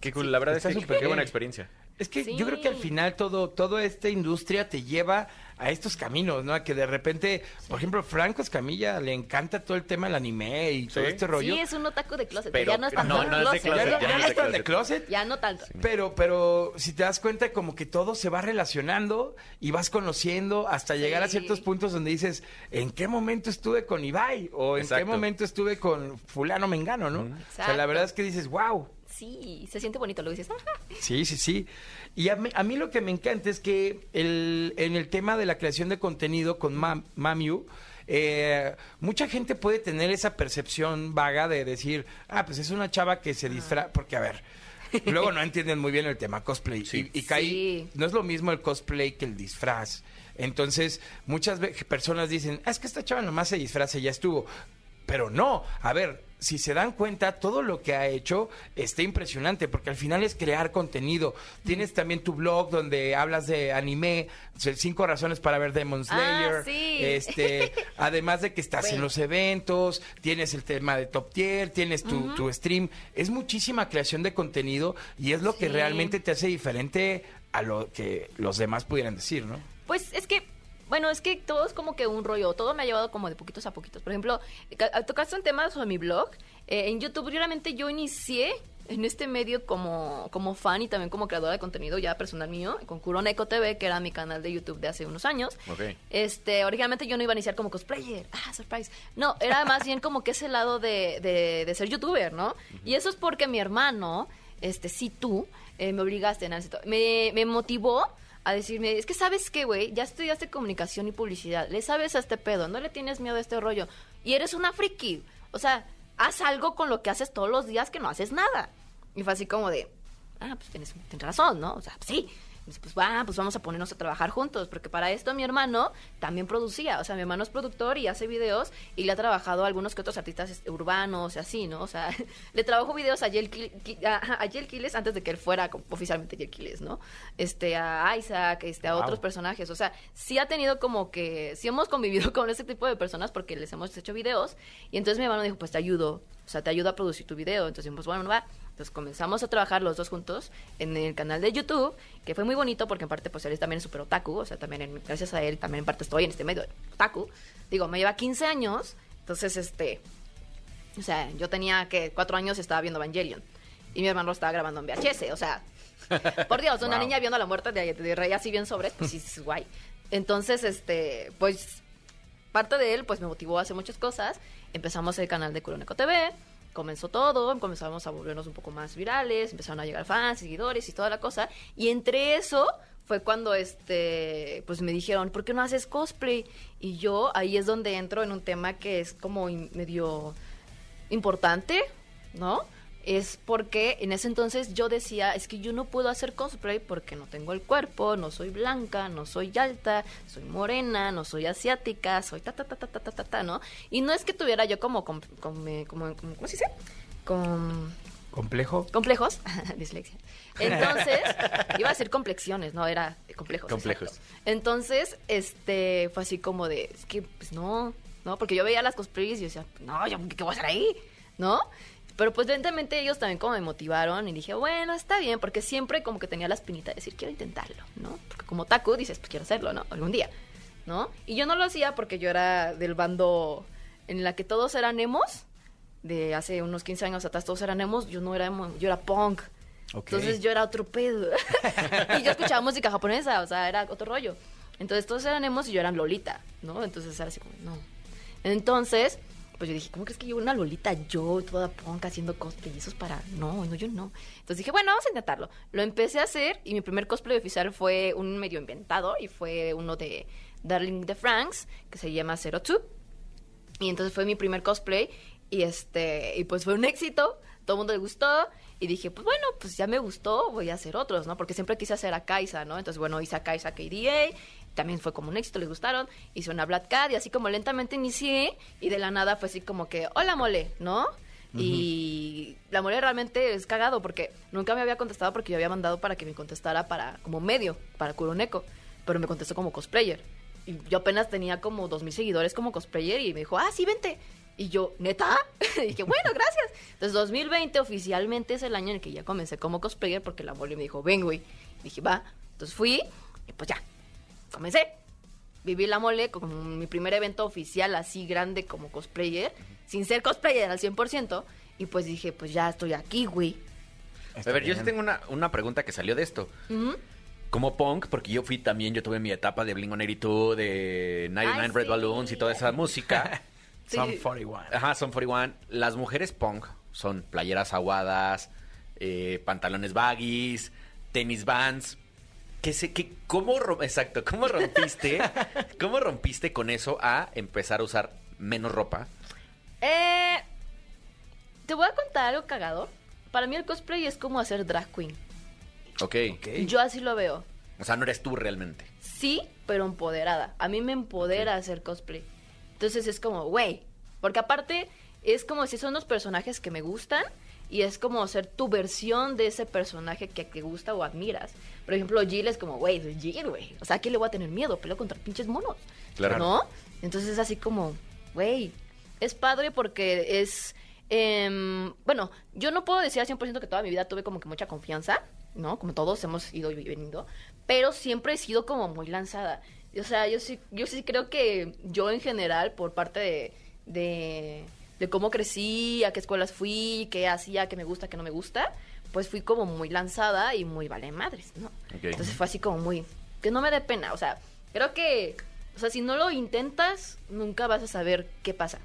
Qué cool, la verdad Está es que súper qué buena experiencia. Es que Sí. yo creo que al final todo, toda esta industria te lleva a estos caminos, ¿no? A que de repente, por ejemplo, Franco Escamilla le encanta todo el tema del anime y todo Sí. este rollo. Sí, es un otaku de closet. Pero- ya no es tan no, no es de closet. ya, no- ya ya no no es están de closet. Ya no tanto. Pero, pero si te das cuenta, como que todo se va relacionando y vas conociendo hasta llegar a ciertos puntos donde dices, ¿en qué momento estuve con Ibai? O ¿en qué Exacto. momento estuve con Fulano Mengano, no? O sea, la Exacto. verdad es que dices, wow. Sí, se siente bonito, lo dices. "Ajá". Sí, sí, sí. Y a mí, a mí lo que me encanta es que el, en el tema de la creación de contenido con Mam- Mamiu, eh, mucha gente puede tener esa percepción vaga de decir, ah, pues es una chava que se disfraza, porque a ver, luego no entienden muy bien el tema cosplay. Sí. Y, y cae- Sí. no es lo mismo el cosplay que el disfraz. Entonces, muchas personas dicen, ah, es que esta chava nomás se disfraza y ya estuvo. Pero no, a ver, si se dan cuenta, todo lo que ha hecho está impresionante, porque al final es crear contenido. Tienes también tu blog donde hablas de anime, cinco razones para ver Demon Ah, Slayer. sí. Este, [LAUGHS] además de que estás en los eventos, tienes el tema de Top Tier, tienes tu, tu stream. Es muchísima creación de contenido y es lo que realmente te hace diferente a lo que los demás pudieran decir, ¿no? Pues es que, bueno, es que todo es como que un rollo, todo me ha llevado como de poquitos a poquitos. Por ejemplo, ca- tocaste un tema sobre mi blog. eh, en YouTube realmente yo inicié en este medio como, como fan y también como creadora de contenido ya personal mío, con Kuroneko TV, que era mi canal de YouTube de hace unos años. Ok. Este, originalmente yo no iba a iniciar como cosplayer, ah, surprise. No, era más bien como que ese lado de, de, de ser youtuber, ¿no? Y eso es porque mi hermano, este, sí tú, eh, me obligaste, Nancy, me, me motivó a decirme, es que sabes qué, güey, ya estudiaste comunicación y publicidad, le sabes a este pedo, no le tienes miedo a este rollo, y eres una friki, o sea, haz algo con lo que haces todos los días que no haces nada. Y fue así como de, ah, pues tienes, tienes razón, ¿no? O sea, pues sí. Dice, pues va, pues vamos a ponernos a trabajar juntos, porque para esto mi hermano también producía, o sea, mi hermano es productor y hace videos y le ha trabajado a algunos que otros artistas este, urbanos y así, ¿no? O sea, [LAUGHS] le trabajó videos a Yel, Quiles antes de que él fuera oficialmente Yel Quiles, ¿no? Este, a Isaac, este, a Wow. otros personajes, o sea, sí ha tenido como que, sí hemos convivido [LAUGHS] con ese tipo de personas porque les hemos hecho videos y entonces mi hermano dijo, pues te ayudo, o sea, te ayudo a producir tu video, entonces pues bueno, va. Entonces comenzamos a trabajar los dos juntos en el canal de YouTube, que fue muy bonito porque en parte pues él también es súper otaku, o sea, también en- gracias a él también en parte estoy en este medio de otaku. Digo, me lleva 15 años, entonces este, o sea, yo tenía que cuatro años y estaba viendo Evangelion y mi hermano lo estaba grabando en VHS, o sea, [LAUGHS] por Dios, una Wow. niña viendo la muerte de, de rey así bien sobres, pues sí, es guay. Entonces, este, pues parte de él pues me motivó a hacer muchas cosas. Empezamos el canal de Kuroneko TV, comenzó todo, comenzamos a volvernos un poco más virales, empezaron a llegar fans, seguidores y toda la cosa. Y entre eso fue cuando este pues me dijeron, ¿por qué no haces cosplay? Y yo ahí es donde entro en un tema que es como medio importante, ¿no? Es porque en ese entonces yo decía, es que yo no puedo hacer cosplay porque no tengo el cuerpo, no soy blanca, no soy alta, soy morena, no soy asiática, soy ta ta ta ta ta ta ta, ta, ¿no? Y no es que tuviera yo como com- com- eh, como, como- ¿cómo se dice? Con ¿Complejo? complejos, [LAUGHS] dislexia. Entonces, iba a decir complexiones, no, era complejos. Complejos. exacto. Entonces, este, fue así como de, es que, pues no, no, porque yo veía las cosplays y yo decía, no, yo, ¿qué voy a hacer ahí? ¿No? Pero pues evidentemente ellos también como me motivaron y dije, bueno, está bien, porque siempre como que tenía la espinita de decir, quiero intentarlo, ¿no? Porque como Taku dices, pues quiero hacerlo, ¿no? Algún día, ¿no? Y yo no lo hacía porque yo era del bando en la que todos eran emos, de hace unos 15 años atrás todos eran emos, yo no era emo, yo era punk. Entonces yo era otro pedo. [LAUGHS] y yo escuchaba música japonesa, o sea, era otro rollo. Entonces todos eran emos y yo era Lolita, ¿no? Entonces era así como, no. Entonces, Pues yo dije, ¿cómo crees que yo una Lolita, yo, toda punk, haciendo cosplay? Y eso es para... No, no, yo no. Entonces dije, bueno, vamos a intentarlo. Lo empecé a hacer y mi primer cosplay oficial fue un medio inventado y fue uno de Darling de Franks, que se llama Zero Two. Y entonces fue mi primer cosplay y este y pues fue un éxito, todo el mundo le gustó y dije, pues bueno, pues ya me gustó, voy a hacer otros, ¿no? Porque siempre quise hacer a Kaisa, ¿no? Entonces, bueno, hice a Kaisa KDA, también fue como un éxito, les gustaron, hice una Black Cat y así como lentamente inicié y de la nada fue así como que, hola mole, ¿no? Y la mole realmente es cagado porque nunca me había contestado porque yo había mandado para que me contestara para como medio, para Kuroneko, pero me contestó como cosplayer. Y yo apenas tenía como dos mil seguidores como cosplayer y me dijo, ah, sí, vente. Y yo, ¿neta? [LAUGHS] y dije, bueno, gracias. Entonces, 2020 oficialmente es el año en el que ya comencé como cosplayer porque la mole me dijo, ven, güey. Dije, va. Entonces fui y pues ya, comencé. Viví la mole como mi primer evento oficial así grande como cosplayer, sin ser cosplayer al 100%. Y pues dije, pues ya estoy aquí, güey. A ver, yo sí tengo una, una pregunta que salió de esto. Como punk, porque yo fui también, yo tuve mi etapa de Blink-182, de 99 Ay, Red sí. Balloons y toda esa música. [LAUGHS] Sí. Son 41. Ajá, son 41. Las mujeres punk son playeras aguadas, eh, pantalones baggies, tenis vans. ¿Qué sé, qué, cómo, exacto, ¿cómo rompiste, [LAUGHS] cómo rompiste con eso a empezar a usar menos ropa? Eh, te voy a contar algo cagado. Para mí el cosplay es como hacer drag queen. Ok. Yo así lo veo. O sea, no eres tú realmente. Sí, pero empoderada. A mí me empodera hacer cosplay. Entonces es como, güey. Porque aparte es como si son los personajes que me gustan y es como ser tu versión de ese personaje que te gusta o admiras. Por ejemplo, Jill es como, güey, es Jill, güey. O sea, ¿a quién le voy a tener miedo? Peleo contra pinches monos. Claro. ¿No? Entonces es así como, güey, es padre porque es... em, bueno, yo no puedo decir al 100% que toda mi vida tuve como que mucha confianza, ¿no? Como todos hemos ido y venido, pero siempre he sido como muy lanzada. O sea, yo sí, yo sí creo que yo en general, por parte de, de, de cómo crecí, a qué escuelas fui, qué hacía, qué me gusta, qué no me gusta, pues fui como muy lanzada y muy vale madres, ¿no? Entonces fue así como muy, que no me dé pena, o sea, creo que, o sea, si no lo intentas, nunca vas a saber qué pasa.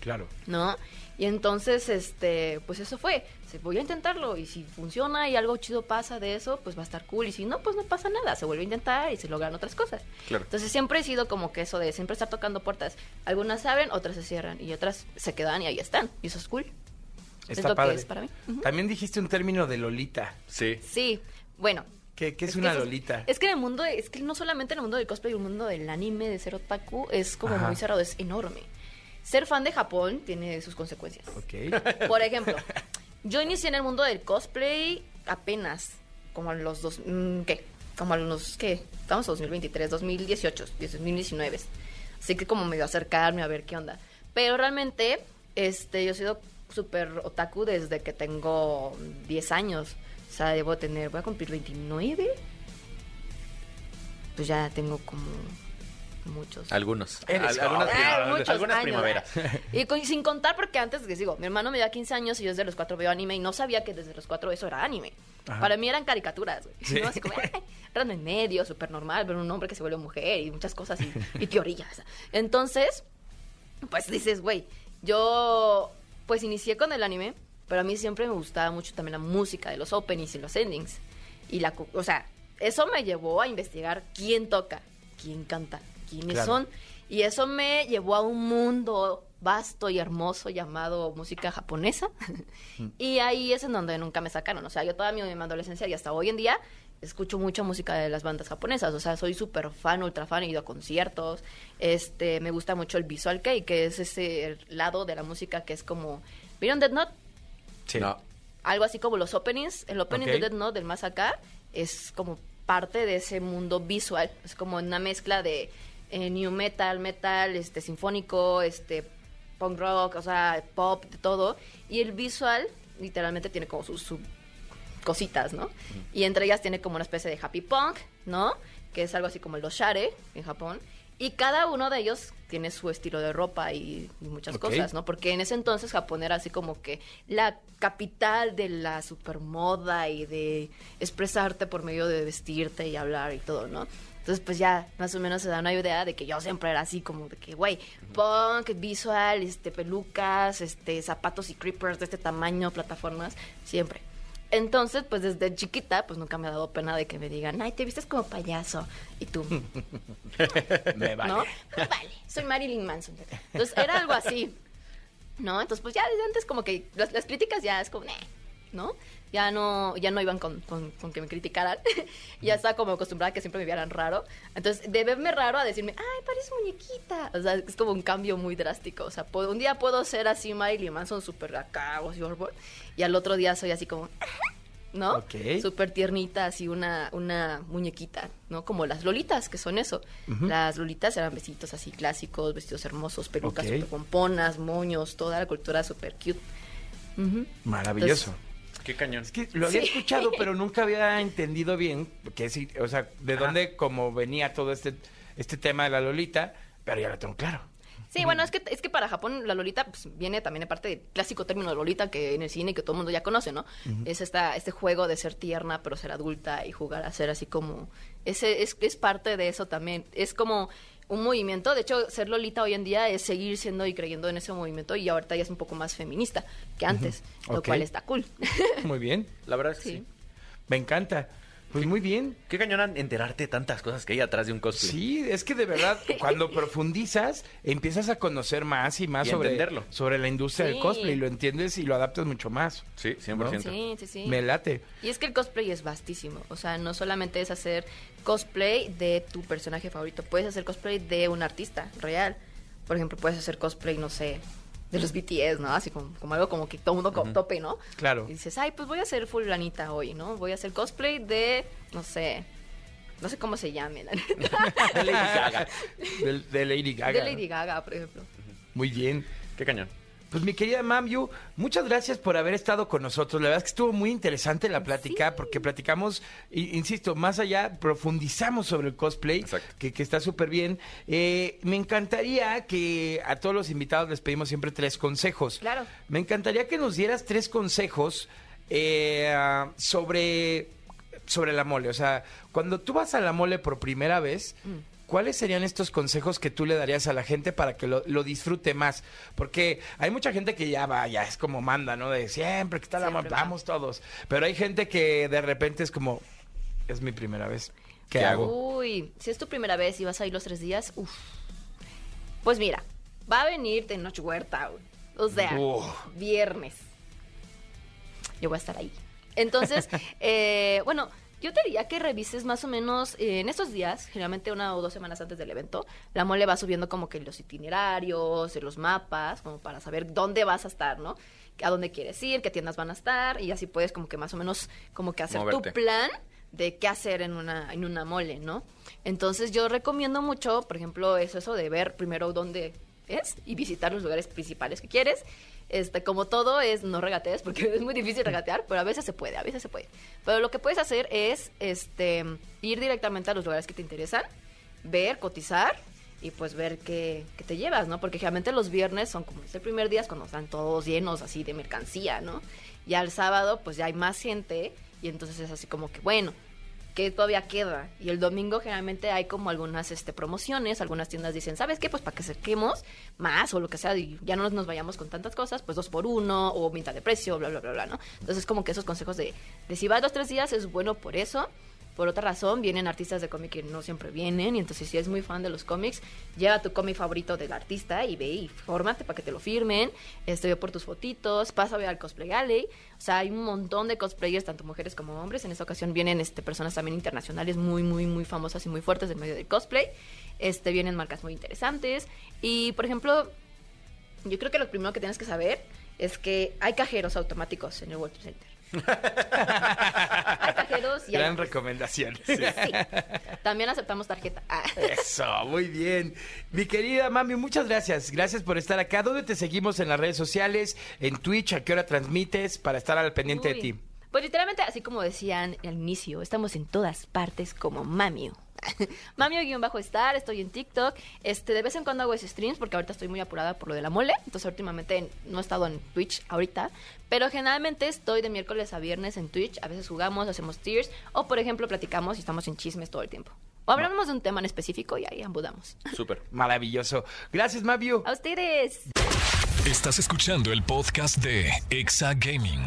Claro. ¿no? Y entonces, este, pues eso fue. Se voy a intentarlo y si funciona y algo chido pasa de eso, pues va a estar cool. Y si no, pues no pasa nada. Se vuelve a intentar y se logran otras cosas. Claro. Entonces siempre he sido como que eso de siempre estar tocando puertas. Algunas se abren, otras se cierran y otras se quedan y ahí están. Y eso es cool. es Está lo padre. que es para mí. Ujú. También dijiste un término de Lolita. Sí. Sí, bueno. ¿Qué, qué es, que una eso Lolita? Es que en el mundo, es que no solamente en el mundo del cosplay, el mundo del anime, de ser otaku, es como Ajá. muy cerrado, es enorme. Ser fan de Japón tiene sus consecuencias. Ok. Por ejemplo, [LAUGHS] yo inicié en el mundo del cosplay apenas, como a los dos, mm, ¿qué? Como a los, ¿qué? Estamos en 2023, 2018, 2019. Así que como medio acercarme a ver qué onda. Pero realmente, este, yo he sido súper otaku desde que tengo 10 años. O sea, debo tener, voy a cumplir 29. Pues ya tengo como muchos. Algunos. Al- algunas. Ah, muchos algunas años, primaveras. [LAUGHS] Y con- sin contar porque antes les digo, mi hermano me da 15 años y yo desde los 4 veo anime y no sabía que desde los 4 eso era anime. Ajá. Para mí eran caricaturas, güey. Sí. [LAUGHS] ¿no? Así como, "Ay, random en medio, súper normal, ver un hombre que se vuelve mujer y muchas cosas y, y teorías. Entonces, pues dices, güey, yo pues inicié con el anime, pero a mí siempre me gustaba mucho también la música de los openings y los endings. Y la, o sea, eso me llevó a investigar quién toca, quién canta, quiénes Claro. son. Y eso me llevó a un mundo vasto y hermoso llamado música japonesa. [LAUGHS] y ahí es en donde nunca me sacaron. O sea, yo toda mi, mi adolescencia y hasta hoy en día escucho mucha música de las bandas japonesas. O sea, soy súper fan, ultra fan, he ido a conciertos. Este, me gusta mucho el visual kei, que es ese lado de la música que es como... ¿Vieron Dead Note? Sí. No. algo así como los openings. El opening de Death Note del más acá es como parte de ese mundo visual. Es como una mezcla de eh, new metal, metal, este sinfónico, este punk rock, o sea, pop, de todo. Y el visual literalmente tiene como sus, sus cositas, ¿no? Y entre ellas tiene como una especie de happy punk, ¿no? Que es algo así como los share en Japón. Y cada uno de ellos tiene su estilo de ropa y, y muchas cosas, ¿no? Porque en ese entonces Japón era así como que la capital de la supermoda y de expresarte por medio de vestirte y hablar y todo, ¿no? Entonces, pues ya más o menos se da una idea de que yo siempre era así como de que, güey, punk, visual, este, pelucas, este, zapatos y creepers de este tamaño, plataformas, siempre. Entonces, pues desde chiquita, pues nunca me ha dado pena de que me digan, ay, te vistes como payaso. Y tú, [LAUGHS] Me vale. ¿no? Vale, soy Marilyn Manson. Entonces era algo así, ¿no? Entonces, pues ya desde antes como que las, las críticas ya es como, ¿no? Ya no, ya no iban con, con- con que me criticaran. [LAUGHS] ya estaba como acostumbrada a que siempre me vieran raro. Entonces, de verme raro a decirme, ay, pareces muñequita. O sea, es como un cambio muy drástico. O sea, puedo- un día puedo ser así Marilyn Manson súper acá, o y al otro día soy así como, [LAUGHS] ¿no? Ok. Súper tiernita, así una, una muñequita, ¿no? Como las lolitas, que son eso. Las lolitas eran vestidos así clásicos, vestidos hermosos, pelucas Ok. súper pomponas, moños, toda la cultura súper cute. Maravilloso. Qué cañón. Es que lo había Sí. escuchado, pero [LAUGHS] nunca había entendido bien, que sí, o sea, de dónde como venía todo este, este tema de la Lolita, pero ya lo tengo claro. Sí, bueno, es que, es que para Japón la lolita pues, viene también de parte del clásico término de lolita que en el cine que todo el mundo ya conoce, ¿no? Es esta, este juego de ser tierna pero ser adulta y jugar a ser así como... Ese es, es parte de eso también. Es como un movimiento. De hecho, ser lolita hoy en día es seguir siendo y creyendo en ese movimiento y ahorita ya es un poco más feminista que antes, lo cual está cool. Muy bien, La verdad es que Sí. sí. me encanta. Pues muy bien. Qué cañón enterarte de tantas cosas que hay atrás de un cosplay. Sí, es que de verdad, [LAUGHS] cuando profundizas, empiezas a conocer más y más Y sobre, entenderlo. sobre la industria del cosplay, lo entiendes y lo adaptas mucho más. Sí, 100%. Sí, sí, sí. Me late. Y es que el cosplay es vastísimo. O sea, no solamente es hacer cosplay de tu personaje favorito, puedes hacer cosplay de un artista real. Por ejemplo, puedes hacer cosplay, no sé, de los BTS, ¿no? Así como, como algo como que todo mundo co- tope, ¿no? Claro. Y dices, ay, pues voy a hacer fulanita hoy, ¿no? Voy a hacer cosplay de, no sé, no sé cómo se llame, la neta. [LAUGHS] [LAUGHS] De Lady Gaga. De, de Lady Gaga. De Lady Gaga, por ejemplo. Muy bien. Qué cañón. Pues mi querida Mamyu, muchas gracias por haber estado con nosotros. La verdad es que estuvo muy interesante la plática porque platicamos, insisto, más allá, profundizamos sobre el cosplay, que, que está súper bien. Eh, me encantaría que a todos los invitados les pedimos siempre tres consejos. Claro. Me encantaría que nos dieras tres consejos eh, sobre, sobre la mole. O sea, cuando tú vas a la mole por primera vez, ¿cuáles serían estos consejos que tú le darías a la gente para que lo, lo disfrute más? Porque hay mucha gente que ya va, ya es como manda, ¿no? De siempre que está la Siempre va. vamos todos. Pero hay gente que de repente es como, es mi primera vez. ¿Qué, ¿Qué hago? Uy, si es tu primera vez y vas a ir los tres días, uff. Pues mira, va a venir de Noche Huerta, o sea, Uf. viernes. Yo voy a estar ahí. Entonces, [LAUGHS] eh, bueno, yo te diría que revises más o menos eh, en estos días, generalmente una o dos semanas antes del evento, la mole va subiendo como que los itinerarios, los mapas, como para saber dónde vas a estar, ¿no? A dónde quieres ir, qué tiendas van a estar, y así puedes como que más o menos como que hacer Moverte. tu plan de qué hacer en una, en una mole, ¿no? Entonces yo recomiendo mucho, por ejemplo, eso, eso de ver primero dónde es y visitar los lugares principales que quieres. Este, como todo es no regatees, porque [LAUGHS] es muy difícil regatear, pero a veces se puede, a veces se puede. Pero lo que puedes hacer es este ir directamente a los lugares que te interesan, ver, cotizar y pues ver qué, qué te llevas, ¿no? Porque generalmente los viernes son como este primer día es cuando están todos llenos así de mercancía, ¿no? Y al sábado pues ya hay más gente y entonces es así como que bueno, que todavía queda. Y el domingo generalmente hay como algunas este, promociones, algunas tiendas dicen, ¿sabes qué? Pues para que acerquemos más o lo que sea, y ya no nos vayamos con tantas cosas, pues dos por uno o mitad de precio, bla, bla, bla, bla, ¿no? Entonces como que esos consejos de, de si vas los tres días es bueno por eso. Por otra razón, vienen artistas de cómic que no siempre vienen, y entonces si eres muy fan de los cómics, lleva tu cómic favorito del artista y ve y fórmate para que te lo firmen, ve por tus fotitos, pasa a ver al Cosplay Alley, o sea, hay un montón de cosplayers, tanto mujeres como hombres, en esta ocasión vienen este, personas también internacionales muy, muy, muy famosas y muy fuertes del medio del cosplay, este, vienen marcas muy interesantes, y por ejemplo, yo creo que lo primero que tienes que saber es que hay cajeros automáticos en el World Trade Center. Hay cajeros y hay Gran recomendación. Sí. También aceptamos tarjeta. Ah. Eso, muy bien. Mi querida mami, muchas gracias. Gracias por estar acá. ¿Dónde te seguimos en las redes sociales? En Twitch, ¿a qué hora transmites? Para estar al pendiente de ti. Pues literalmente, así como decían al inicio, estamos en todas partes como Mamio. [LAUGHS] Mamio-estar, estoy en TikTok. Este, de vez en cuando hago ese streams porque ahorita estoy muy apurada por lo de la mole. Entonces, últimamente no he estado en Twitch ahorita. Pero generalmente estoy de miércoles a viernes en Twitch. A veces jugamos, hacemos tiers. O, por ejemplo, platicamos y estamos en chismes todo el tiempo. O hablamos de un tema en específico y ahí ambudamos. [LAUGHS] Súper. Maravilloso. Gracias, Mavio. A ustedes. Estás escuchando el podcast de Exa Gaming.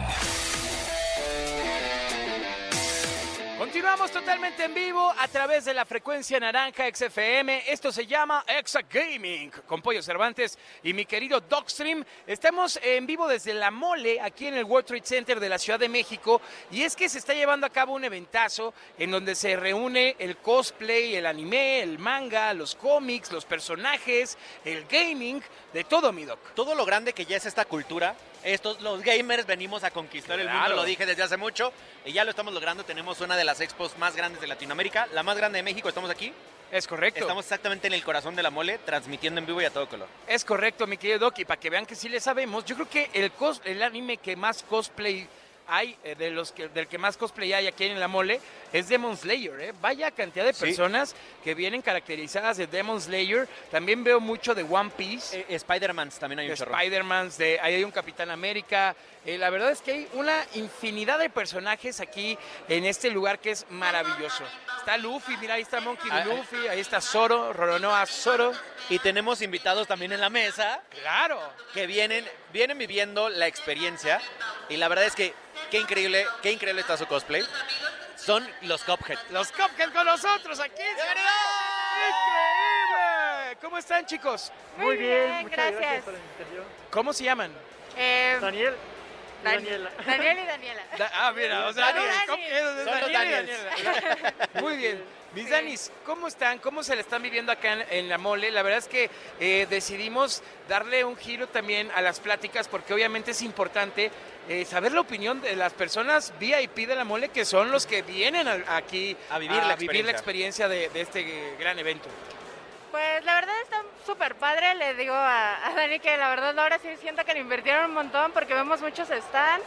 Continuamos totalmente en vivo a través de la frecuencia naranja XFM. Esto se llama Exa Gaming con Pollo Cervantes y mi querido Dogstream. Estamos en vivo desde La Mole, aquí en el World Trade Center de la Ciudad de México. Y es que se está llevando a cabo un eventazo en donde se reúne el cosplay, el anime, el manga, los cómics, los personajes, el gaming, de todo, mi Doc. Todo lo grande que ya es esta cultura. Estos, los gamers, venimos a conquistar el mundo, lo dije desde hace mucho, y ya lo estamos logrando. Tenemos una de las expos más grandes de Latinoamérica, la más grande de México. Estamos aquí. Es correcto. Estamos exactamente en el corazón de la mole, transmitiendo en vivo y a todo color. Es correcto, mi querido Doc, y para que vean que sí le sabemos, yo creo que el, cos- el anime que más cosplay hay, eh, de los que, del que más cosplay hay aquí en la mole, es Demon Slayer. ¿eh? Vaya cantidad de Sí. personas que vienen caracterizadas de Demon Slayer. También veo mucho de One Piece. Eh, Spider-Man también hay un chorro. Spider-Man, de, ahí hay un Capitán América. Eh, la verdad es que hay una infinidad de personajes aquí en este lugar que es maravilloso. Está Luffy, mira, ahí está Monkey. Ah, ah. Luffy, ahí está Zoro, Roronoa Zoro. Y tenemos invitados también en la mesa. Claro. Que vienen, vienen viviendo la experiencia. Y la verdad es que qué increíble, qué increíble está su cosplay. Son los Cuphead. Los Cuphead con nosotros aquí. ¡Increíble! ¿Cómo están, chicos? Muy bien, muchas gracias. por la invitación. ¿Cómo se llaman? Eh, Daniel. y Daniela. Daniel y Daniela. Da- ah, mira, o sea, Daniel y Daniels. Daniela. Muy bien. Mis Danis, ¿cómo están? ¿Cómo se le están viviendo acá en, en la mole? La verdad es que eh, decidimos darle un giro también a las pláticas porque obviamente es importante eh, saber la opinión de las personas VIP de la mole que son los que vienen a- aquí A vivir la vivir la experiencia. experiencia de, de este gran evento. Pues la verdad está súper padre, le digo a, a Dani que la verdad ahora sí siento que le invirtieron un montón porque vemos muchos stands,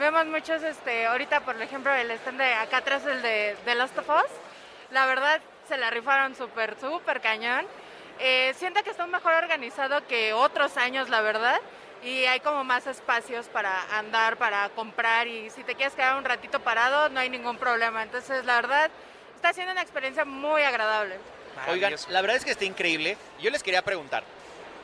vemos muchos, este, ahorita por ejemplo el stand de acá atrás, el de, de Last of Us, la verdad se la rifaron súper, súper cañón. Eh, siento que está mejor organizado que otros años, la verdad, y hay como más espacios para andar, para comprar y si te quieres quedar un ratito parado no hay ningún problema. Entonces la verdad está siendo una experiencia muy agradable. Oigan, la verdad es que está increíble. Yo les quería preguntar,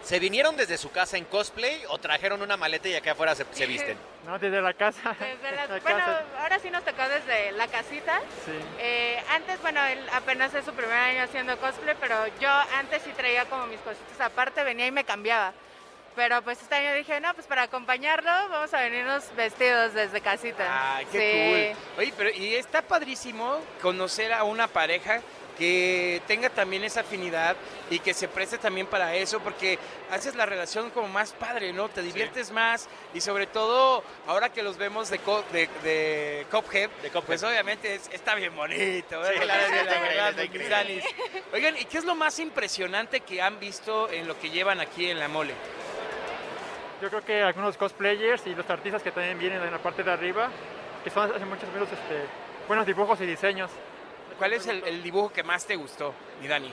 ¿se vinieron desde su casa en cosplay o trajeron una maleta y acá afuera se, se visten? No, desde la casa. Desde la- [LAUGHS] La bueno, casa. ahora sí nos tocó desde la casita. Sí. Eh, antes, bueno, él apenas es su primer año haciendo cosplay, pero yo antes sí traía como mis cositas aparte, venía y me cambiaba. Pero pues este año dije, no, pues para acompañarlo vamos a venirnos vestidos desde casita. Ay, qué cool. Oye, pero y está padrísimo conocer a una pareja que tenga también esa afinidad y que se preste también para eso, porque haces la relación como más padre, ¿no? Te diviertes más y sobre todo ahora que los vemos de, co- de, de Cuphead, pues obviamente es- está bien bonito, ¿eh? Sí, la la verdad. Oigan, ¿y qué es lo más impresionante que han visto en lo que llevan aquí en la mole? Yo creo que algunos cosplayers y los artistas que también vienen en la parte de arriba, que son hacen muchos menos este, buenos dibujos y diseños. ¿Cuál es el, el dibujo que más te gustó, mi Dani?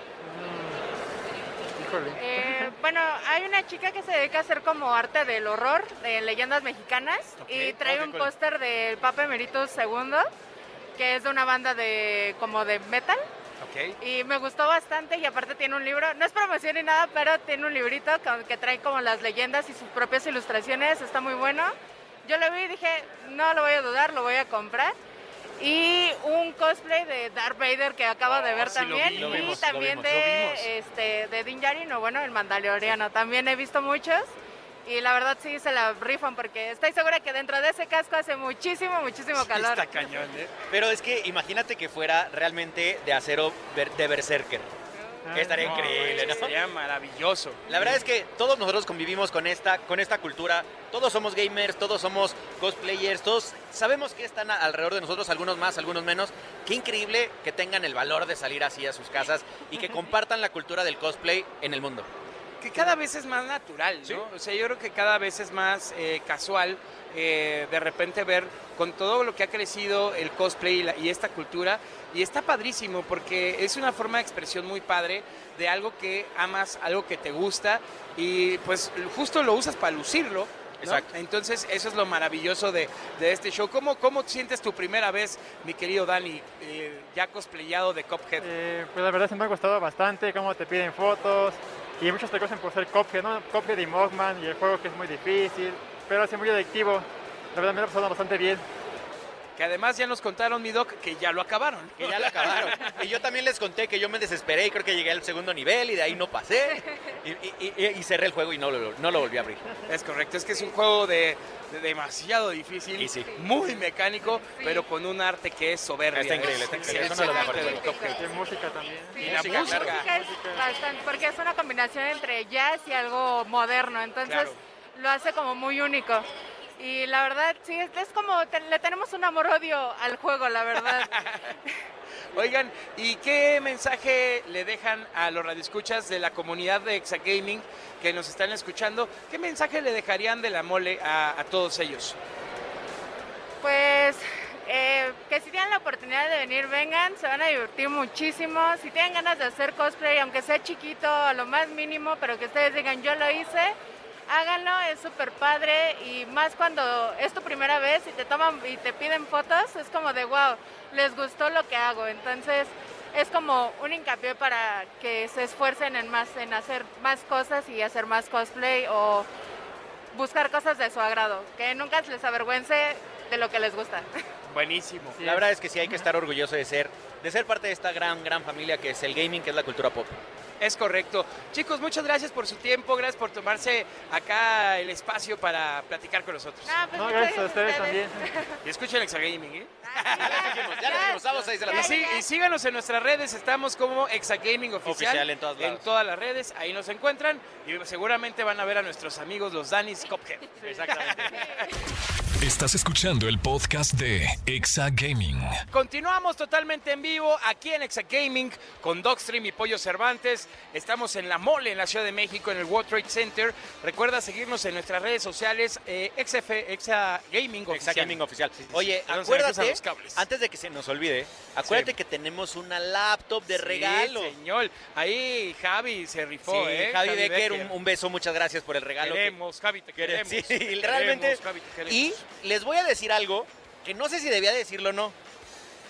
Híjole. Eh, bueno, hay una chica que se dedica a hacer como arte del horror, de leyendas mexicanas, y trae oh, un cool. póster del Papa Emeritus II, que es de una banda de como de metal. Ok. Y me gustó bastante y aparte tiene un libro, no es promoción ni nada, pero tiene un librito con- que trae como las leyendas y sus propias ilustraciones, está muy bueno. Yo lo vi y dije, no lo voy a dudar, lo voy a comprar. Y un cosplay de Darth Vader que acabo de ver sí, también. vi, lo y también vimos, de, vimos. este, de Din Djarin, o bueno, el Mandaloriano. También he visto muchos. Y la verdad sí se la rifan porque estoy segura que dentro de ese casco hace muchísimo, muchísimo calor. Está cañón, ¿eh? Pero es que imagínate que fuera realmente de acero ver- de Berserker. Estaría No, increíble, ¿no? Sería maravilloso. La verdad es que todos nosotros convivimos con esta, con esta cultura. Todos somos gamers, todos somos cosplayers, todos sabemos que están alrededor de nosotros, algunos más, algunos menos. Qué increíble que tengan el valor de salir así a sus casas y que [LAUGHS] compartan la cultura del cosplay en el mundo. que cada vez es más natural, ¿no? O sea, yo creo que cada vez es más eh, casual eh, de repente ver con todo lo que ha crecido el cosplay y, la- y esta cultura. Y está padrísimo porque es una forma de expresión muy padre de algo que amas, algo que te gusta y pues justo lo usas para lucirlo ¿no? Exacto. Entonces, eso es lo maravilloso de, de este show. ¿Cómo, ¿Cómo sientes tu primera vez, mi querido Dani, eh, ya cosplayado de Cuphead? Eh, pues la verdad se me ha gustado bastante cómo te piden fotos y muchos te conocen por ser Cuphead, ¿no? Cuphead y Mogman y el juego que es muy difícil, pero hace muy adictivo. La verdad me lo ha pasado bastante bien. Que además ya nos contaron, mi doc, que ya lo acabaron. Que ya lo acabaron. Y yo también les conté que yo me desesperé y creo que llegué al segundo nivel y de ahí no pasé. Y, y- y- y cerré el juego y no lo, no lo volví a abrir. Es correcto, es que es un juego de, de demasiado difícil, Y sí. muy mecánico, pero con un arte que es soberbio. Está increíble, está increíble. Es uno de los. Y música también. Sí, Y la la música. música es bastante, porque es una combinación entre jazz y algo moderno, entonces Claro. lo hace como muy único. Y la verdad, sí, es, es como, te- le tenemos un amor-odio al juego, la verdad. [LAUGHS] Oigan, ¿y qué mensaje le dejan a los radioescuchas de la comunidad de Exagaming que nos están escuchando? ¿Qué mensaje le dejarían de la mole a, a todos ellos? Pues eh, que si tienen la oportunidad de venir, vengan, se van a divertir muchísimo. Si tienen ganas de hacer cosplay, aunque sea chiquito, a lo más mínimo, pero que ustedes digan, yo lo hice, háganlo, es súper padre. Y más cuando es tu primera vez y te toman y te piden fotos, es como de wow, les gustó lo que hago. Entonces es como un hincapié para que se esfuercen en más, en hacer más cosas y hacer más cosplay o buscar cosas de su agrado, que nunca les avergüence de lo que les gusta. [LAUGHS] Buenísimo. La verdad es que sí hay que estar orgulloso de ser, de ser parte de esta gran, gran familia que es el gaming, que es la cultura pop. Es correcto. Chicos, muchas gracias por su tiempo, gracias por tomarse acá el espacio para platicar con nosotros. Ah, pues No, gracias a ustedes también. [LAUGHS] Y escuchen Exagaming, ¿eh? Ya lo dijimos, sábado 6 de la Y, tarde. sí- y síganos en nuestras redes, estamos como Exagaming Oficial. Oficial en todos lados. todas las redes, ahí nos encuentran y seguramente van a ver a nuestros amigos los Danis Cophead. Exactamente. [LAUGHS] Estás escuchando el podcast de Exa Gaming. Continuamos totalmente en vivo aquí en Exagaming con Dogstream y Pollo Cervantes. Estamos en La Mole, en la Ciudad de México, en el World Trade Center. Recuerda seguirnos en nuestras redes sociales, eh, XF, Oficial. Exacgaming oficial. Sí, sí, sí. Oye, acuérdate, antes de que se nos olvide, acuérdate que tenemos una laptop de Sí, regalo. señor. Ahí Javi se rifó, ¿eh? Javi Becker, un, un beso, muchas gracias por el regalo. que- Queremos, Javi, te queremos. [LAUGHS] Sí, Te queremos, realmente. Javi, te queremos. Y les voy a decir algo que no sé si debía decirlo o no,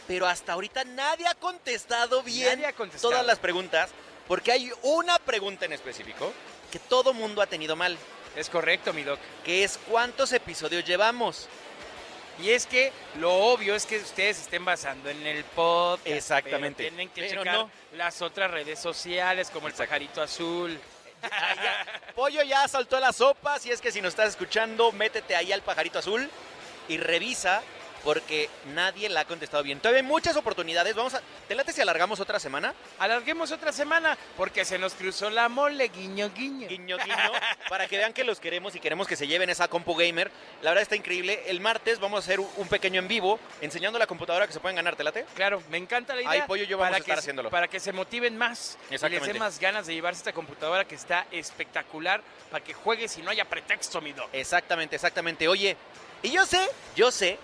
pero hasta ahorita nadie ha contestado bien Nadie ha contestado. todas las preguntas, porque hay una pregunta en específico que todo mundo ha tenido mal, Es correcto, mi doc. que es ¿cuántos episodios llevamos? Y es que lo obvio es que ustedes estén basando en el podcast. Exactamente. pero tienen que Pero checar no. las otras redes sociales, como el pajarito azul. Ya. Pollo ya saltó a la sopa, si es que si nos estás escuchando, métete ahí al pajarito azul y revisa porque nadie la ha contestado bien. Todavía hay muchas oportunidades. Vamos a. ¿Te late si alargamos otra semana? Alarguemos otra semana porque se nos cruzó la mole, guiño, guiño. Guiño, guiño, para que vean que los queremos y queremos que se lleven esa compu gamer. La verdad está increíble. El martes vamos a hacer un pequeño en vivo enseñando la computadora que se pueden ganar. ¿Te late? Claro, me encanta la idea. Ahí, Pollo yo vamos a estar haciéndolo. Para que se motiven más y les Exactamente. dé más ganas de llevarse esta computadora que está espectacular para que juegues y no haya pretexto, mi. Exactamente, exactamente. Oye, y yo sé, yo sé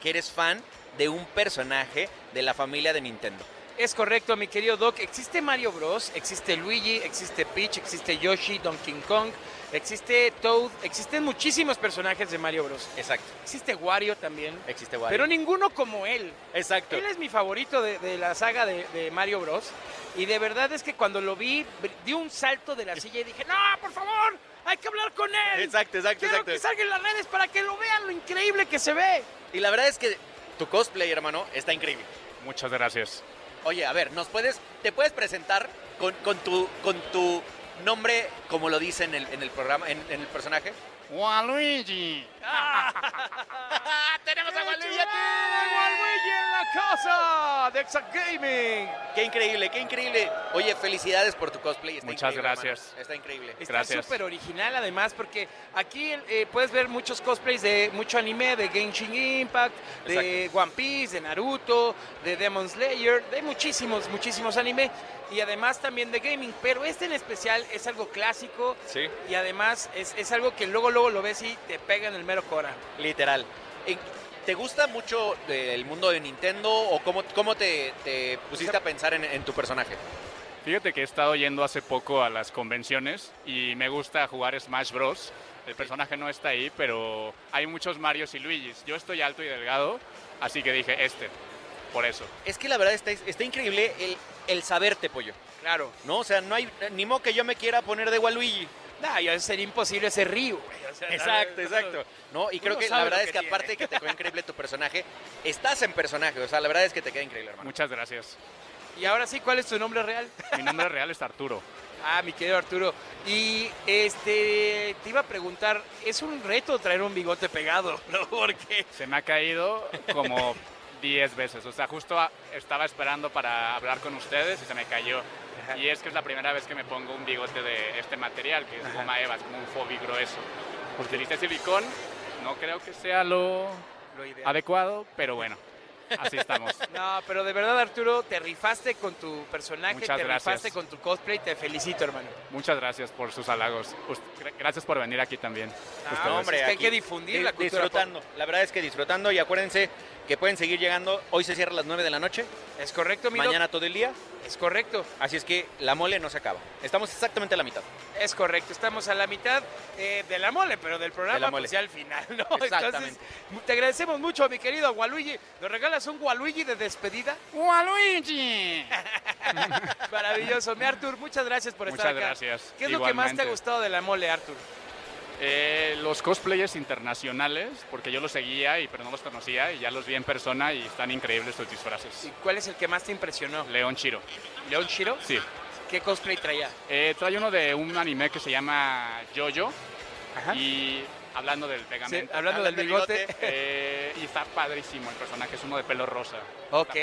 que eres fan de un personaje de la familia de Nintendo. Es correcto, mi querido Doc. Existe Mario Bros, existe Luigi, existe Peach, existe Yoshi, Donkey Kong, existe Toad, existen muchísimos personajes de Mario Bros. Exacto. Existe Wario también, Existe Wario. pero ninguno como él. Exacto. Él es mi favorito de, de la saga de, de Mario Bros. Y de verdad es que cuando lo vi, di un salto de la silla y dije, no, por favor, hay que hablar con él. Exacto, exacto, Quiero exacto. que salga en las redes para que lo vean lo increíble que se ve. Y la verdad es que tu cosplay, hermano, está increíble. Muchas gracias. Oye, a ver, ¿nos puedes, te puedes presentar con, con tu, con tu nombre, como lo dice en el, en el programa, en, en el personaje? Waluigi. [LAUGHS] ¡Tenemos a Waluigi Waluigi en la casa de Exact Gaming. ¡Qué increíble, qué increíble! Oye, felicidades por tu cosplay. Está Muchas gracias. hermano. Está increíble. Está Gracias. súper original además porque aquí eh, puedes ver muchos cosplays de mucho anime, de Genshin Impact, de One Piece, de Naruto, de Demon Slayer, de muchísimos, muchísimos anime y además también de gaming, pero este en especial es algo clásico Sí. y además es, es algo que luego luego lo ves y te pega en el cora. Literal. ¿Te gusta mucho el mundo de Nintendo o cómo, cómo te, te pusiste a pensar en, en tu personaje? Fíjate que he estado yendo hace poco a las convenciones y me gusta jugar Smash Bros. El personaje no está ahí, pero hay muchos Marios y Luigis. Yo estoy alto y delgado, así que dije este, por eso. Es que la verdad está, está increíble el, el saberte, pollo. Claro. ¿No? O sea, no hay ni modo que yo me quiera poner de Waluigi. Nah, ya sería imposible ese río, güey. O sea, Exacto, no, exacto. No, y creo que la verdad es que aparte de que te quedó increíble tu personaje, estás en personaje. O sea, la verdad es que te queda increíble, hermano. Muchas gracias. Y ahora sí, ¿cuál es tu nombre real? [LAUGHS] Mi nombre real es Arturo. Ah, mi querido Arturo. Y este te iba a preguntar, es un reto traer un bigote pegado, [LAUGHS] ¿no? Porque Se me ha caído como [LAUGHS] 10 veces. O sea, justo estaba esperando para hablar con ustedes y se me cayó. Y es que es la primera vez que me pongo un bigote de este material, que es goma eva, es como un fobi grueso. Utilicé silicón, no creo que sea lo, Lo ideal. adecuado, pero bueno, así estamos. [LAUGHS] No, pero de verdad, Arturo, te rifaste con tu personaje, Muchas te gracias. rifaste con tu cosplay, te felicito, hermano. Muchas gracias por sus halagos. Gracias por venir aquí también. Ah, hombre, es que hay aquí que difundir la cultura Disfrutando. La verdad es que disfrutando. Y acuérdense que pueden seguir llegando. Hoy se cierra a las 9 de la noche. Es correcto, mi doc? Mañana todo el día. Es correcto. Así es que la mole no se acaba. Estamos exactamente a la mitad. Es correcto, estamos a la mitad eh, de la mole, pero del programa De la mole. pues ya al final, ¿no? [LAUGHS] Exactamente. Entonces, te agradecemos mucho, mi querido Waluigi. ¿Nos regalas un Waluigi de despedida? [LAUGHS] ¡Waluigi! Maravilloso. Mi Artur, muchas gracias por estar Muchas acá. gracias. ¿Qué es lo que más te ha gustado de la mole, Artur? Eh, los cosplayers internacionales, porque yo los seguía, y, pero no los conocía, y ya los vi en persona y están increíbles sus disfraces. ¿Y cuál es el que más te impresionó? León Chiro. ¿León Shiro? Sí. ¿Qué cosplay traía? Eh, trae uno de un anime que se llama Jojo. Y hablando del pegamento. Sí, hablando del bigote. eh, y está padrísimo el personaje, es uno de pelo rosa. Ok.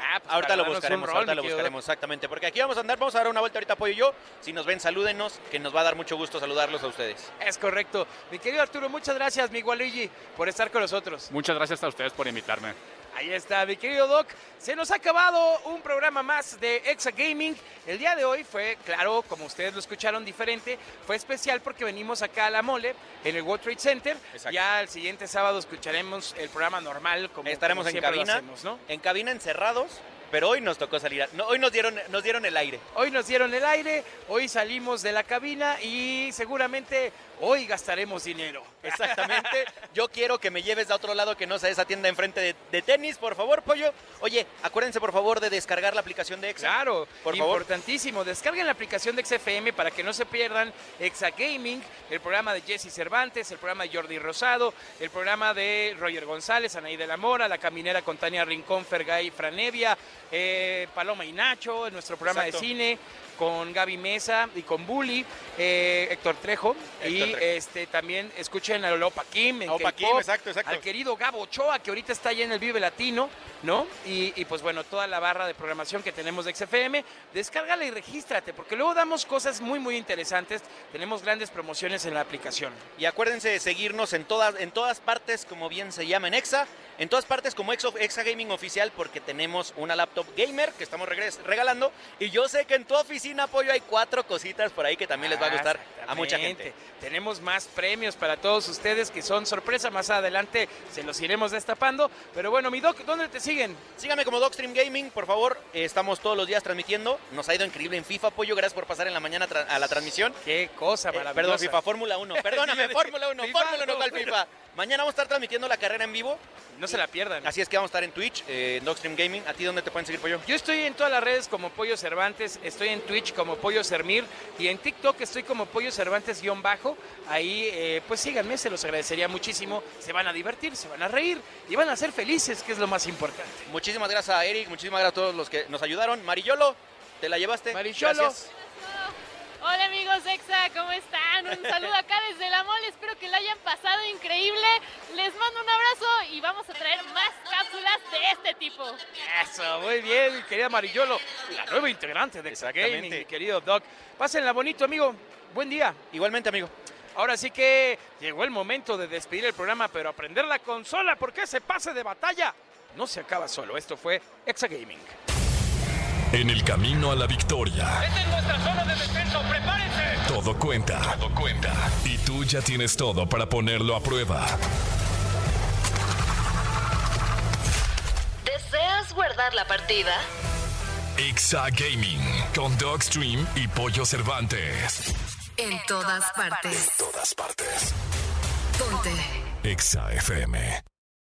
Ah, pues ahorita lo buscaremos, ahorita lo buscaremos, exactamente. Porque aquí vamos a andar, vamos a dar una vuelta ahorita, Pollo y yo. Si nos ven, salúdenos, que nos va a dar mucho gusto saludarlos a ustedes. Es correcto. Mi querido Arturo, muchas gracias, mi Waluigi, por estar con nosotros. Muchas gracias a ustedes por invitarme. Ahí está, mi querido Doc. Se nos ha acabado un programa más de Exa Gaming. El día de hoy fue, claro, como ustedes lo escucharon, diferente. Fue especial porque venimos acá a La Mole, en el World Trade Center. Ya el siguiente sábado escucharemos el programa normal, como Estaremos como en cabina, hacemos, ¿no? en cabina encerrados, pero hoy nos tocó salir. no, hoy nos dieron, nos dieron el aire. Hoy nos dieron el aire, hoy salimos de la cabina y seguramente hoy gastaremos dinero. Exactamente. Yo quiero que me lleves a otro lado que no sea esa tienda enfrente de, de tenis, por favor, pollo. Oye, acuérdense por favor de descargar la aplicación de Exa. Claro, por favor. importantísimo. Descarguen la aplicación de XFM para que no se pierdan Exa Gaming, el programa de Jesse Cervantes, el programa de Jordi Rosado, el programa de Roger González, Anaí de la Mora, La Caminera con Tania Rincón, Fergay Franevia, eh, Paloma y Nacho, nuestro programa Exacto. de cine con Gaby Mesa y con Bully, eh, Héctor Trejo. y Trejo. este también escuchen a Lopa Kim en Opa Kim, exacto, exacto. al querido Gabo Ochoa, que ahorita está allá en el Vive Latino, ¿no? Y, y, pues bueno, toda la barra de programación que tenemos de XFM, descárgala y regístrate, porque luego damos cosas muy, muy interesantes. Tenemos grandes promociones en la aplicación. Y acuérdense de seguirnos en todas, en todas partes, como bien se llama en Exa, en todas partes como Exa, Exa Gaming Oficial, porque tenemos una laptop gamer que estamos regres- regalando. Y yo sé que en tu oficina, Pollo, hay cuatro cositas por ahí que también les va a gustar a mucha gente. Tenemos más premios para todos ustedes que son sorpresa. Más adelante se los iremos destapando. Pero bueno, mi Doc, ¿dónde te siguen? Síganme como Docstream Gaming, por favor. Eh, estamos todos los días transmitiendo. Nos ha ido increíble en FIFA, Pollo. Gracias por pasar en la mañana a la transmisión. Qué cosa Eh, maravillosa. perdón, FIFA, Fórmula 1. [LAUGHS] Perdóname, Fórmula 1. FIFA, Fórmula 1, no, ¿cuál. FIFA? Mañana vamos a estar transmitiendo la carrera en vivo. No se la pierdan. Así es que vamos a estar en Twitch, eh, en Docstream Gaming. ¿A ti dónde te pueden seguir, Pollo? Yo estoy en todas las redes como Pollo Cervantes, estoy en Twitch como Pollo Sermir y en TikTok estoy como Pollo Cervantes-bajo. Ahí, eh, pues síganme, se los agradecería muchísimo. Se van a divertir, se van a reír y van a ser felices, que es lo más importante. Muchísimas gracias a Eric, muchísimas gracias a todos los que nos ayudaron. Marillolo, ¿te la llevaste? Marillolo. Gracias. Hola amigos Exa, ¿cómo están? Un saludo acá desde la mole, espero que lo hayan pasado increíble. Les mando un abrazo y vamos a traer más cápsulas de este tipo. Eso, muy bien, querida Marillolo, la nueva integrante de Exa Gaming, mi querido Doc. Pásenla bonito, amigo. Buen día. Igualmente, amigo. Ahora sí que llegó el momento de despedir el programa, pero aprender la consola, porque ese pase de batalla no se acaba solo. Esto fue Exa Gaming. En el camino a la victoria, Esta es nuestra zona de descenso, prepárense. todo cuenta. Todo cuenta. Y tú ya tienes todo para ponerlo a prueba. ¿Deseas guardar la partida? Exa Gaming con Dogstream y Pollo Cervantes. En todas partes. En todas partes. Ponte. Exa FM.